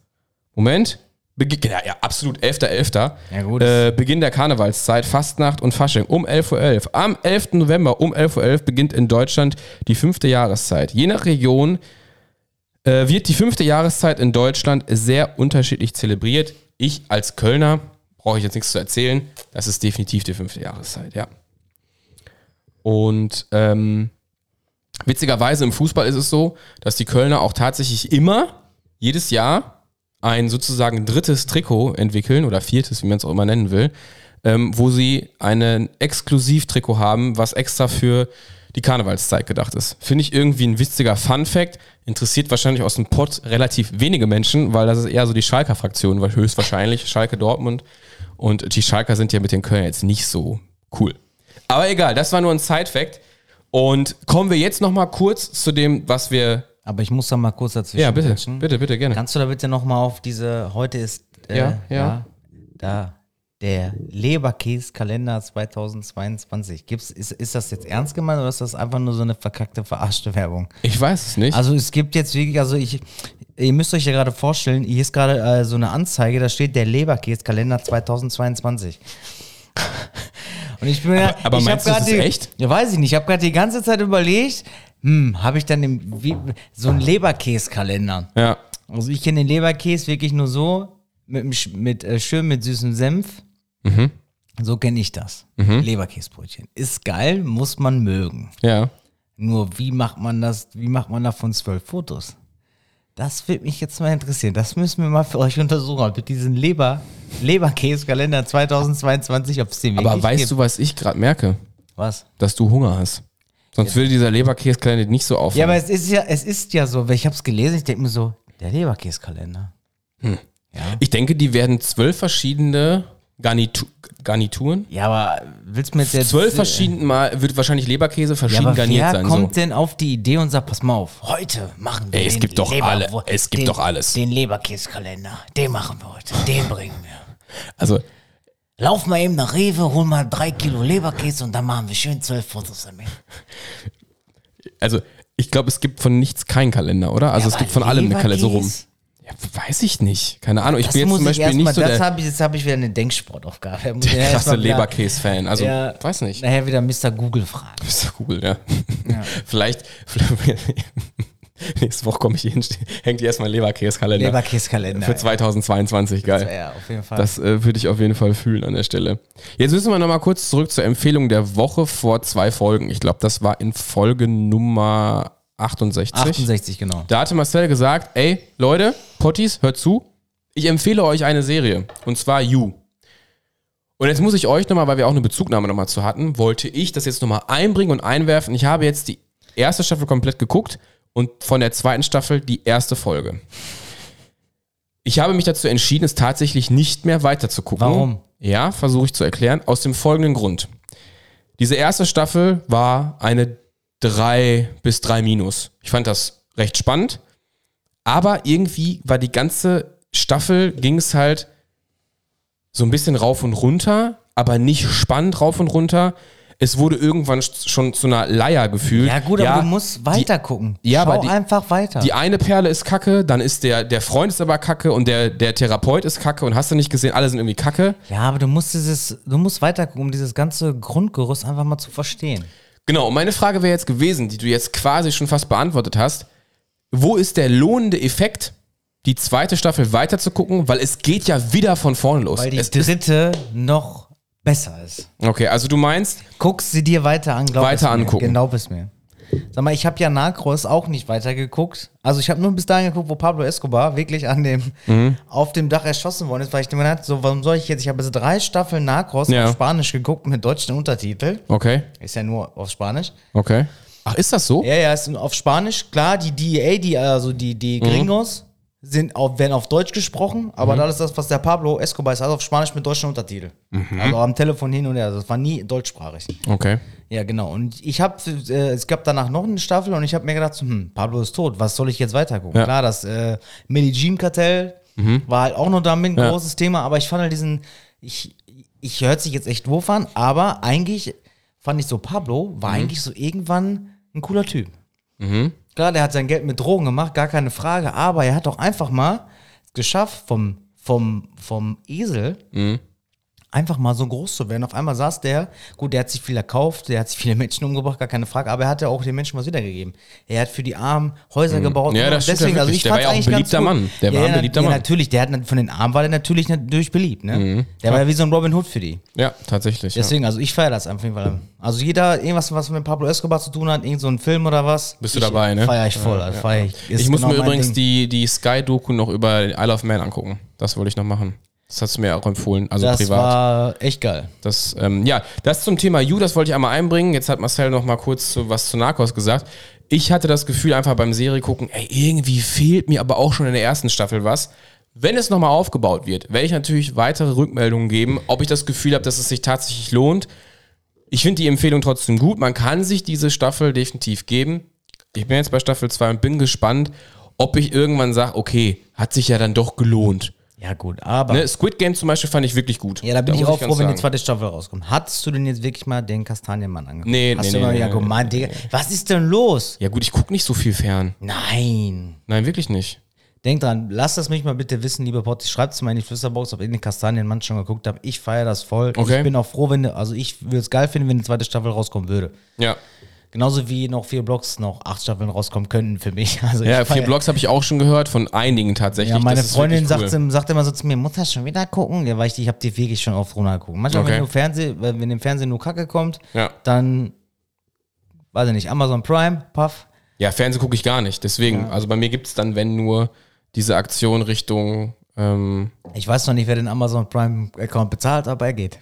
Moment. Beginn, ja, ja, absolut 11.11. Ja, gut. Äh, Beginn der Karnevalszeit, Fastnacht und Fasching um 11.11 Uhr. Am 11. November um 11.11 Uhr beginnt in Deutschland die fünfte Jahreszeit. Je nach Region äh, wird die fünfte Jahreszeit in Deutschland sehr unterschiedlich zelebriert. Ich als Kölner brauche ich jetzt nichts zu erzählen. Das ist definitiv die fünfte Jahreszeit, ja. Und ähm, witzigerweise im Fußball ist es so, dass die Kölner auch tatsächlich immer, jedes Jahr, ein sozusagen drittes Trikot entwickeln oder viertes, wie man es auch immer nennen will, ähm, wo sie einen Exklusivtrikot haben, was extra für die Karnevalszeit gedacht ist. Finde ich irgendwie ein witziger Fun-Fact. Interessiert wahrscheinlich aus dem Pott relativ wenige Menschen, weil das ist eher so die Schalker-Fraktion, weil höchstwahrscheinlich Schalke Dortmund und die Schalker sind ja mit den Kölnern jetzt nicht so cool. Aber egal, das war nur ein Side-Fact. Und kommen wir jetzt noch mal kurz zu dem, was wir. Aber ich muss da mal kurz dazwischen. Ja, bitte, quatschen. bitte, bitte, gerne. Kannst du da bitte nochmal auf diese, heute ist, äh, Ja, ja. da, der Leberkäse-Kalender 2022. Gibt's, ist, ist das jetzt ernst gemeint oder ist das einfach nur so eine verkackte, verarschte Werbung? Ich weiß es nicht. Also es gibt jetzt wirklich, also ich, ihr müsst euch ja gerade vorstellen, hier ist gerade äh, so eine Anzeige, da steht der Leberkäse-Kalender 2022. Und ich bin ja, aber ich meinst du, das ist echt? Ja, weiß ich nicht. Ich habe gerade die ganze Zeit überlegt, hm, habe ich dann im, wie, so einen Leberkäse-Kalender. ja. Also ich kenne den Leberkäse wirklich nur so, mit, mit äh, schön mit süßem Senf. Mhm. So kenne ich das. Leberkäsebrötchen. Ist geil, muss man mögen. Ja. Nur wie macht man das, wie macht man davon zwölf Fotos? Das würde mich jetzt mal interessieren. Das müssen wir mal für euch untersuchen. Mit diesem Leber, Leberkäse-Kalender 2022, ob es den Aber weißt gibt. du, was ich gerade merke? was? Dass du Hunger hast. Sonst würde dieser Leberkäsekalender nicht so auffallen. Ja, aber es ist ja, es ist ja so, weil ich habe es gelesen, ich denke mir so, der Leberkäse-Kalender. ich denke, die werden zwölf verschiedene Garnitu Garnituren. Ja, aber willst du mir jetzt Zwölf verschieden Mal wird wahrscheinlich Leberkäse Ja, verschieden aber garniert wer sein. kommt So. denn auf die Idee und sagt, pass mal auf, heute machen wir Ey, es den gibt doch alle- wo- es gibt den, doch alles. Den Leberkäse-Kalender, den machen wir heute, den bringen wir. Also, Lauf mal eben nach Rewe, hol mal drei Kilo Leberkäse und dann machen wir schön zwölf Fotos damit. also ich glaube, es gibt von nichts keinen Kalender, oder? Also es aber gibt von allem eine Kalender so rum. Ja, weiß ich nicht. Keine Ahnung. Ich Das bin jetzt muss zum Beispiel nicht mal, so das der, habe ich, jetzt habe ich wieder eine Denksportaufgabe. Ich erst krasse Leberkäse-Fan. Also, Ja. weiß nicht. Nachher wieder Mr. Google fragen. Mr. Google, ja. vielleicht, vielleicht nächste Woche komme ich hier hin, hängt hier erstmal Leberkäse-Kalender. Leberkäskalender. Für 2022, geil. Ja, auf jeden Fall. Das äh, würde ich auf jeden Fall fühlen an der Stelle. Jetzt müssen wir nochmal kurz zurück zur Empfehlung der Woche vor zwei Folgen. Ich glaube, das war in Folge Nummer 68. 68, genau. Da hatte Marcel gesagt, ey, Leute, Potties, hört zu. Ich empfehle euch eine Serie. Und zwar You. Und jetzt muss ich euch nochmal, weil wir auch eine Bezugnahme nochmal zu hatten, wollte ich das jetzt nochmal einbringen und einwerfen. Ich habe jetzt die erste Staffel komplett geguckt und von der zweiten Staffel die erste Folge. Ich habe mich dazu entschieden, es tatsächlich nicht mehr weiter zu gucken. Warum? Ja, versuche ich zu erklären. Aus dem folgenden Grund. Diese erste Staffel war eine 3 bis 3 minus. Ich fand das recht spannend. Aber irgendwie war die ganze Staffel, ging es halt so ein bisschen rauf und runter, aber nicht spannend rauf und runter. Es wurde irgendwann schon zu einer Leier gefühlt. Ja, gut, aber du musst weiter gucken. ja, Schau aber die- einfach weiter. Die eine Perle ist kacke, dann ist der, der Freund ist aber kacke und der, der Therapeut ist kacke und hast du nicht gesehen, alle sind irgendwie kacke. ja, aber du musst dieses, du musst weiter gucken, um dieses ganze Grundgerüst einfach mal zu verstehen. Genau, und meine Frage wäre jetzt gewesen, die du jetzt quasi schon fast beantwortet hast. Wo ist der lohnende Effekt, die zweite Staffel weiter zu gucken? Weil es geht ja wieder von vorne los. Weil die es dritte noch besser ist. okay, also du meinst, Guckst sie dir weiter an, glaub Weiter es mir. angucken. Genau bis mir. Sag mal, ich habe ja Narcos auch nicht weitergeguckt. Also ich habe nur bis dahin geguckt, wo Pablo Escobar wirklich an dem, Mhm. auf dem Dach erschossen worden ist, weil ich mir gedacht so, warum soll ich jetzt, ich habe jetzt drei Staffeln Narcos Ja. auf Spanisch geguckt mit deutschen Untertitel. okay, Ist ja nur auf Spanisch. okay. Ach, ist das so? Ja, ja, ist auf Spanisch. Klar, die DEA, die, also die, die Mhm. Sind auf, werden auf Deutsch gesprochen, aber das ist das, was der Pablo Escobar ist, also auf Spanisch mit deutschen Untertitel. Mhm. Also am Telefon hin und her. Das war nie deutschsprachig. Okay. Ja, genau. Und ich habe, äh, es gab danach noch eine Staffel und ich habe mir gedacht, so, hm, Pablo ist tot, was soll ich jetzt weiter gucken? Ja. Klar, das äh, Medellin-Kartell war halt auch noch damit ein Ja. großes Thema, aber ich fand halt diesen, ich, ich hört sich jetzt echt doof an, aber eigentlich fand ich so, Pablo war eigentlich so irgendwann ein cooler Typ. Klar, der hat sein Geld mit Drogen gemacht, gar keine Frage, aber er hat doch einfach mal es geschafft, vom, vom, vom Esel einfach mal so groß zu werden. Auf einmal saß der, gut, der hat sich viel erkauft, der hat sich viele Menschen umgebracht, gar keine Frage, aber er hat ja auch den Menschen was wiedergegeben. Er hat für die Armen Häuser gebaut. Ja, und das stimmt ja deswegen, also ich Der war ja auch ein beliebter. Mann. Der war ja, ein ja, beliebter ja, Mann. natürlich, der hat von den Armen war der natürlich natürlich beliebt, ne? Mhm. Der war ja wie so ein Robin Hood für die. Ja, tatsächlich. Ja. Deswegen, also ich feiere das auf jeden Fall. Also jeder, irgendwas, was mit Pablo Escobar zu tun hat, irgend so ein Film oder was. Bist du ich, dabei, ne? Feier ich voll, also feier ich. Ist Ich muss genau mir übrigens Ding. die, die Sky-Doku noch über Isle of Man angucken. Das wollte ich noch machen. Das hast du mir auch empfohlen, also Das privat. war echt geil. Das, ähm, ja, das zum Thema You, das wollte ich einmal einbringen. Jetzt hat Marcel noch mal kurz zu, was zu Narcos gesagt. Ich hatte das Gefühl einfach beim Serie gucken, ey, irgendwie fehlt mir aber auch schon in der ersten Staffel was. Wenn es nochmal aufgebaut wird, werde ich natürlich weitere Rückmeldungen geben, ob ich das Gefühl habe, dass es sich tatsächlich lohnt. Ich finde die Empfehlung trotzdem gut. Man kann sich diese Staffel definitiv geben. Ich bin jetzt bei Staffel 2 und bin gespannt, ob ich irgendwann sage, okay, hat sich ja dann doch gelohnt. Ja, gut, aber. Ne? Squid Game zum Beispiel fand ich wirklich gut. Ja, da bin ich muss auch froh, wenn die zweite Staffel rauskommt. Hattest du denn jetzt wirklich mal den Kastanienmann angeguckt? Nee, Hast nee, du nee, ja nee, gemeint, Digga, was ist denn los? Ja gut, ich gucke nicht so viel fern. Nein. Nein, wirklich nicht. Denk dran, lasst das mich mal bitte wissen, liebe Potti. Schreibt es mal in die Flüsterbox, ob ihr den Kastanienmann schon geguckt habt. Ich feiere das voll. Okay. Ich bin auch froh, wenn, also ich würde es geil finden, wenn die zweite Staffel rauskommen würde. Ja. Genauso wie noch vier Blocks noch acht Staffeln rauskommen könnten für mich. Also Ja, vier Blogs habe ich auch schon gehört, von einigen tatsächlich. Ja, meine Freundin sagt, sagt immer so zu mir, muss das schon wieder gucken? Ja, weil ich, ich habe die wirklich schon oft runtergeguckt. Manchmal, Okay. wenn, nur Fernseh, wenn im Fernsehen nur Kacke kommt, Ja. dann, weiß ich nicht, Amazon Prime, Puff. Ja, Fernsehen gucke ich gar nicht. Deswegen, also bei mir gibt es dann, wenn nur diese Aktion Richtung. Ähm, Ich weiß noch nicht, wer den Amazon Prime Account bezahlt, aber er geht.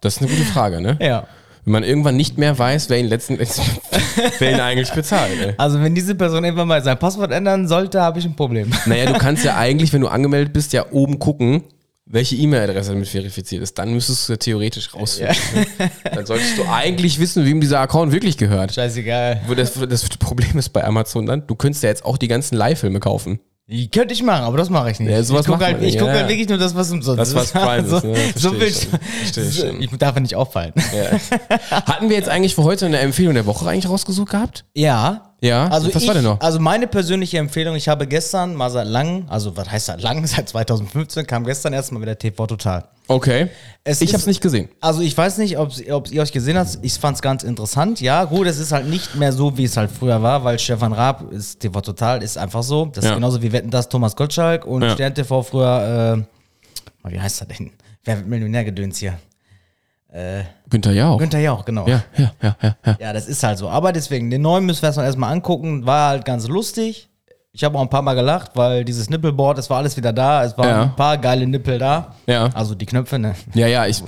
das ist eine gute Frage, ne? Ja. Wenn man irgendwann nicht mehr weiß, wer ihn letzten wer ihn eigentlich bezahlt. Ey. Also wenn diese Person irgendwann mal sein Passwort ändern sollte, habe ich ein Problem. Naja, du kannst ja eigentlich, wenn du angemeldet bist, ja oben gucken, welche E-Mail-Adresse damit verifiziert ist. Dann müsstest du ja theoretisch rausfinden. Ne? Dann solltest du eigentlich wissen, wem dieser Account wirklich gehört. Scheißegal. Wo das, das Problem ist bei Amazon dann, du könntest ja jetzt auch die ganzen Live-Filme kaufen. Die könnte ich machen, aber das mache ich nicht. Ja, sowas ich gucke halt, ich guck ja, halt wirklich nur das, was umsonst Das, was ist, so, ne? Versteh so ich schon. ich darf ja nicht auffallen. Ja. Hatten wir jetzt eigentlich für heute eine Empfehlung der Woche eigentlich rausgesucht gehabt? Ja, Ja, Also, was ich, war denn noch? also meine persönliche Empfehlung, ich habe gestern mal seit langem, also was heißt seit langem, seit 2015, kam gestern erstmal wieder TV Total. Okay. Es ich habe es nicht gesehen. Also ich weiß nicht, ob, ihr euch gesehen habt, ich fand es ganz interessant. Ja, gut, es ist halt nicht mehr so, wie es halt früher war, weil Stefan Raab ist TV Total, ist einfach so. Das Ja. ist genauso wie Wetten das Thomas Gottschalk und Ja. Stern TV früher, äh, wie heißt er denn? Wer wird Millionärgedöns hier? Günther Jauch. Günther Jauch, genau. Ja, ja, ja, ja, ja. Ja, das ist halt so. Aber deswegen, den neuen müssen wir erstmal erstmal angucken. War halt ganz lustig. Ich habe auch ein paar Mal gelacht, weil dieses Nippelboard, es war alles wieder da. Es waren Ja. ein paar geile Nippel da. Ja. Also die Knöpfe, ne? Ja, ja, ich,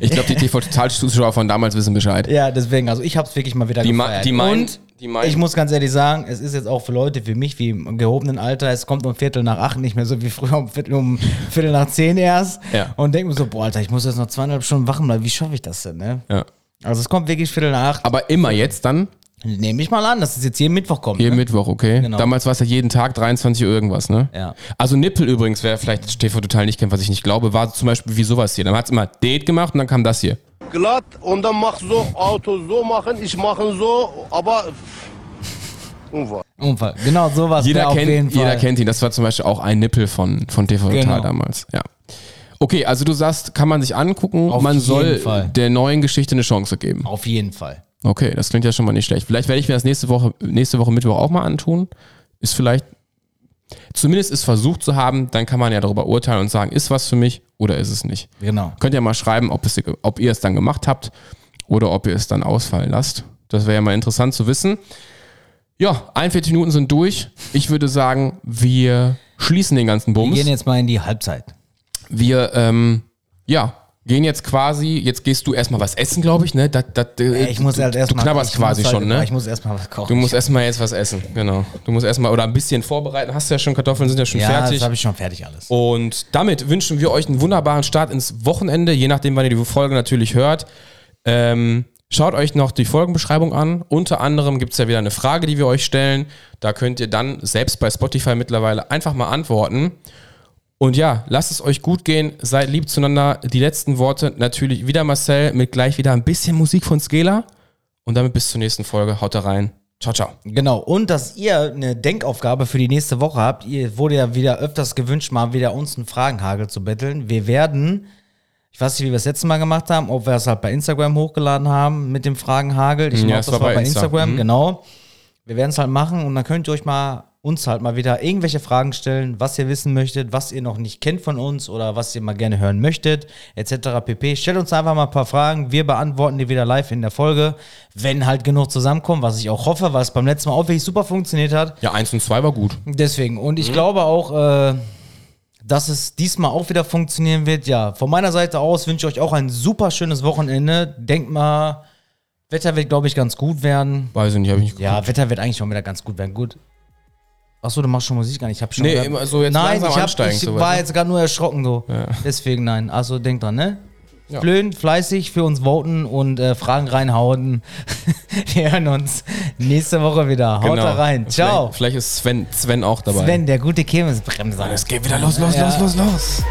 ich glaube, die TV-Total-Zuschauer von damals wissen Bescheid. Ja, deswegen, also ich habe es wirklich mal wieder Die, ma gefeiert. die meinen, Und die meinen, ich muss ganz ehrlich sagen, es ist jetzt auch für Leute wie mich, wie im gehobenen Alter, es kommt um Viertel nach acht, nicht mehr so wie früher um Viertel, um Viertel nach zehn erst. Ja. Und denke mir so, boah, Alter, ich muss jetzt noch zweieinhalb Stunden wachen bleiben. Wie schaffe ich das denn, ne? ja. Also es kommt wirklich Viertel nach acht. Aber immer jetzt dann, Nehme ich mal an, dass es jetzt jeden Mittwoch kommt. jeden ne? Mittwoch, okay? Genau. Damals war es ja jeden Tag 23 Uhr irgendwas, ne? Ja. Also Nippel übrigens, wer vielleicht TV total nicht kennt, was ich nicht glaube, war zum Beispiel wie sowas hier. Dann hat es immer Date gemacht und dann kam das hier. Glatt und dann mach so Auto so machen, ich mache so, aber Unfall. Unfall. Genau, sowas Jeder kennt, Fall. jeder kennt ihn. Das war zum Beispiel auch ein Nippel von, von TV Total Genau. damals. Ja. Okay, also du sagst, kann man sich angucken, Auf man soll Fall. der neuen Geschichte eine Chance geben. Auf jeden Fall. Okay, das klingt ja schon mal nicht schlecht. Vielleicht werde ich mir das nächste Woche, nächste Woche Mittwoch auch mal antun. Ist vielleicht, zumindest ist versucht zu haben, dann kann man ja darüber urteilen und sagen, ist was für mich oder ist es nicht. Genau. Könnt ihr mal schreiben, ob, es, ob ihr es dann gemacht habt oder ob ihr es dann ausfallen lasst. Das wäre ja mal interessant zu wissen. Ja, 41 Minuten sind durch. Ich würde sagen, wir schließen den ganzen Wir Bums. gehen jetzt mal in die Halbzeit. Wir, ähm, ja, gehen jetzt quasi, jetzt gehst du erstmal was essen, glaube ich, ne? Da, da, Ich muss halt erstmal. Du knabberst quasi halt, schon, ne? Ich muss erstmal was kochen. Du musst erstmal jetzt was essen, genau. Du musst erstmal oder ein bisschen vorbereiten. Hast du ja schon Kartoffeln, sind ja schon ja, fertig. das habe ich schon fertig alles. Und damit wünschen wir euch einen wunderbaren Start ins Wochenende, je nachdem, wann ihr die Folge natürlich hört. Ähm, schaut euch noch die Folgenbeschreibung an. Unter anderem gibt es ja wieder eine Frage, die wir euch stellen. Da könnt ihr dann selbst bei Spotify mittlerweile einfach mal antworten. Und ja, lasst es euch gut gehen, seid lieb zueinander. Die letzten Worte natürlich wieder Marcel mit gleich wieder ein bisschen Musik von Skela. Und damit bis zur nächsten Folge. Haut da rein. Ciao, ciao. Genau, und dass ihr eine Denkaufgabe für die nächste Woche habt. Ihr wurde ja wieder öfters gewünscht, mal wieder uns einen Fragenhagel zu betteln. Wir werden, ich weiß nicht, wie wir das letzte Mal gemacht haben, ob wir es halt bei Instagram hochgeladen haben mit dem Fragenhagel. Ich Ja, glaube, es das war bei bei Insta. Instagram, Mhm. genau. Wir werden es halt machen und dann könnt ihr euch mal uns halt mal wieder irgendwelche Fragen stellen, was ihr wissen möchtet, was ihr noch nicht kennt von uns oder was ihr mal gerne hören möchtet, etc. pp. Stellt uns einfach mal ein paar Fragen, wir beantworten die wieder live in der Folge, wenn halt genug zusammenkommen, was ich auch hoffe, weil es beim letzten Mal auch wirklich super funktioniert hat. Ja, eins und zwei war gut. Deswegen, und ich glaube auch, äh, dass es diesmal auch wieder funktionieren wird. Ja, von meiner Seite aus wünsche ich euch auch ein super schönes Wochenende. Denkt mal, Wetter wird, glaube ich, ganz gut werden. Weiß ich nicht, hab ich nicht Ja, Wetter wird eigentlich schon wieder ganz gut werden. Gut. Achso, du machst schon Musik gar nicht. Ich hab schon Nee, immer so jetzt nein, langsam ich, hab, ich so, war jetzt gerade nur erschrocken so. Deswegen nein. Also denk dran, ne? Ja. Flöhen, fleißig für uns voten und äh, Fragen reinhauen. Wir hören uns nächste Woche wieder. Haut da rein. Ciao. Genau. Vielleicht, vielleicht ist Sven, Sven auch dabei. Sven, der gute Kirmesbremser. Es geht wieder los, los, Ja. los, los, los.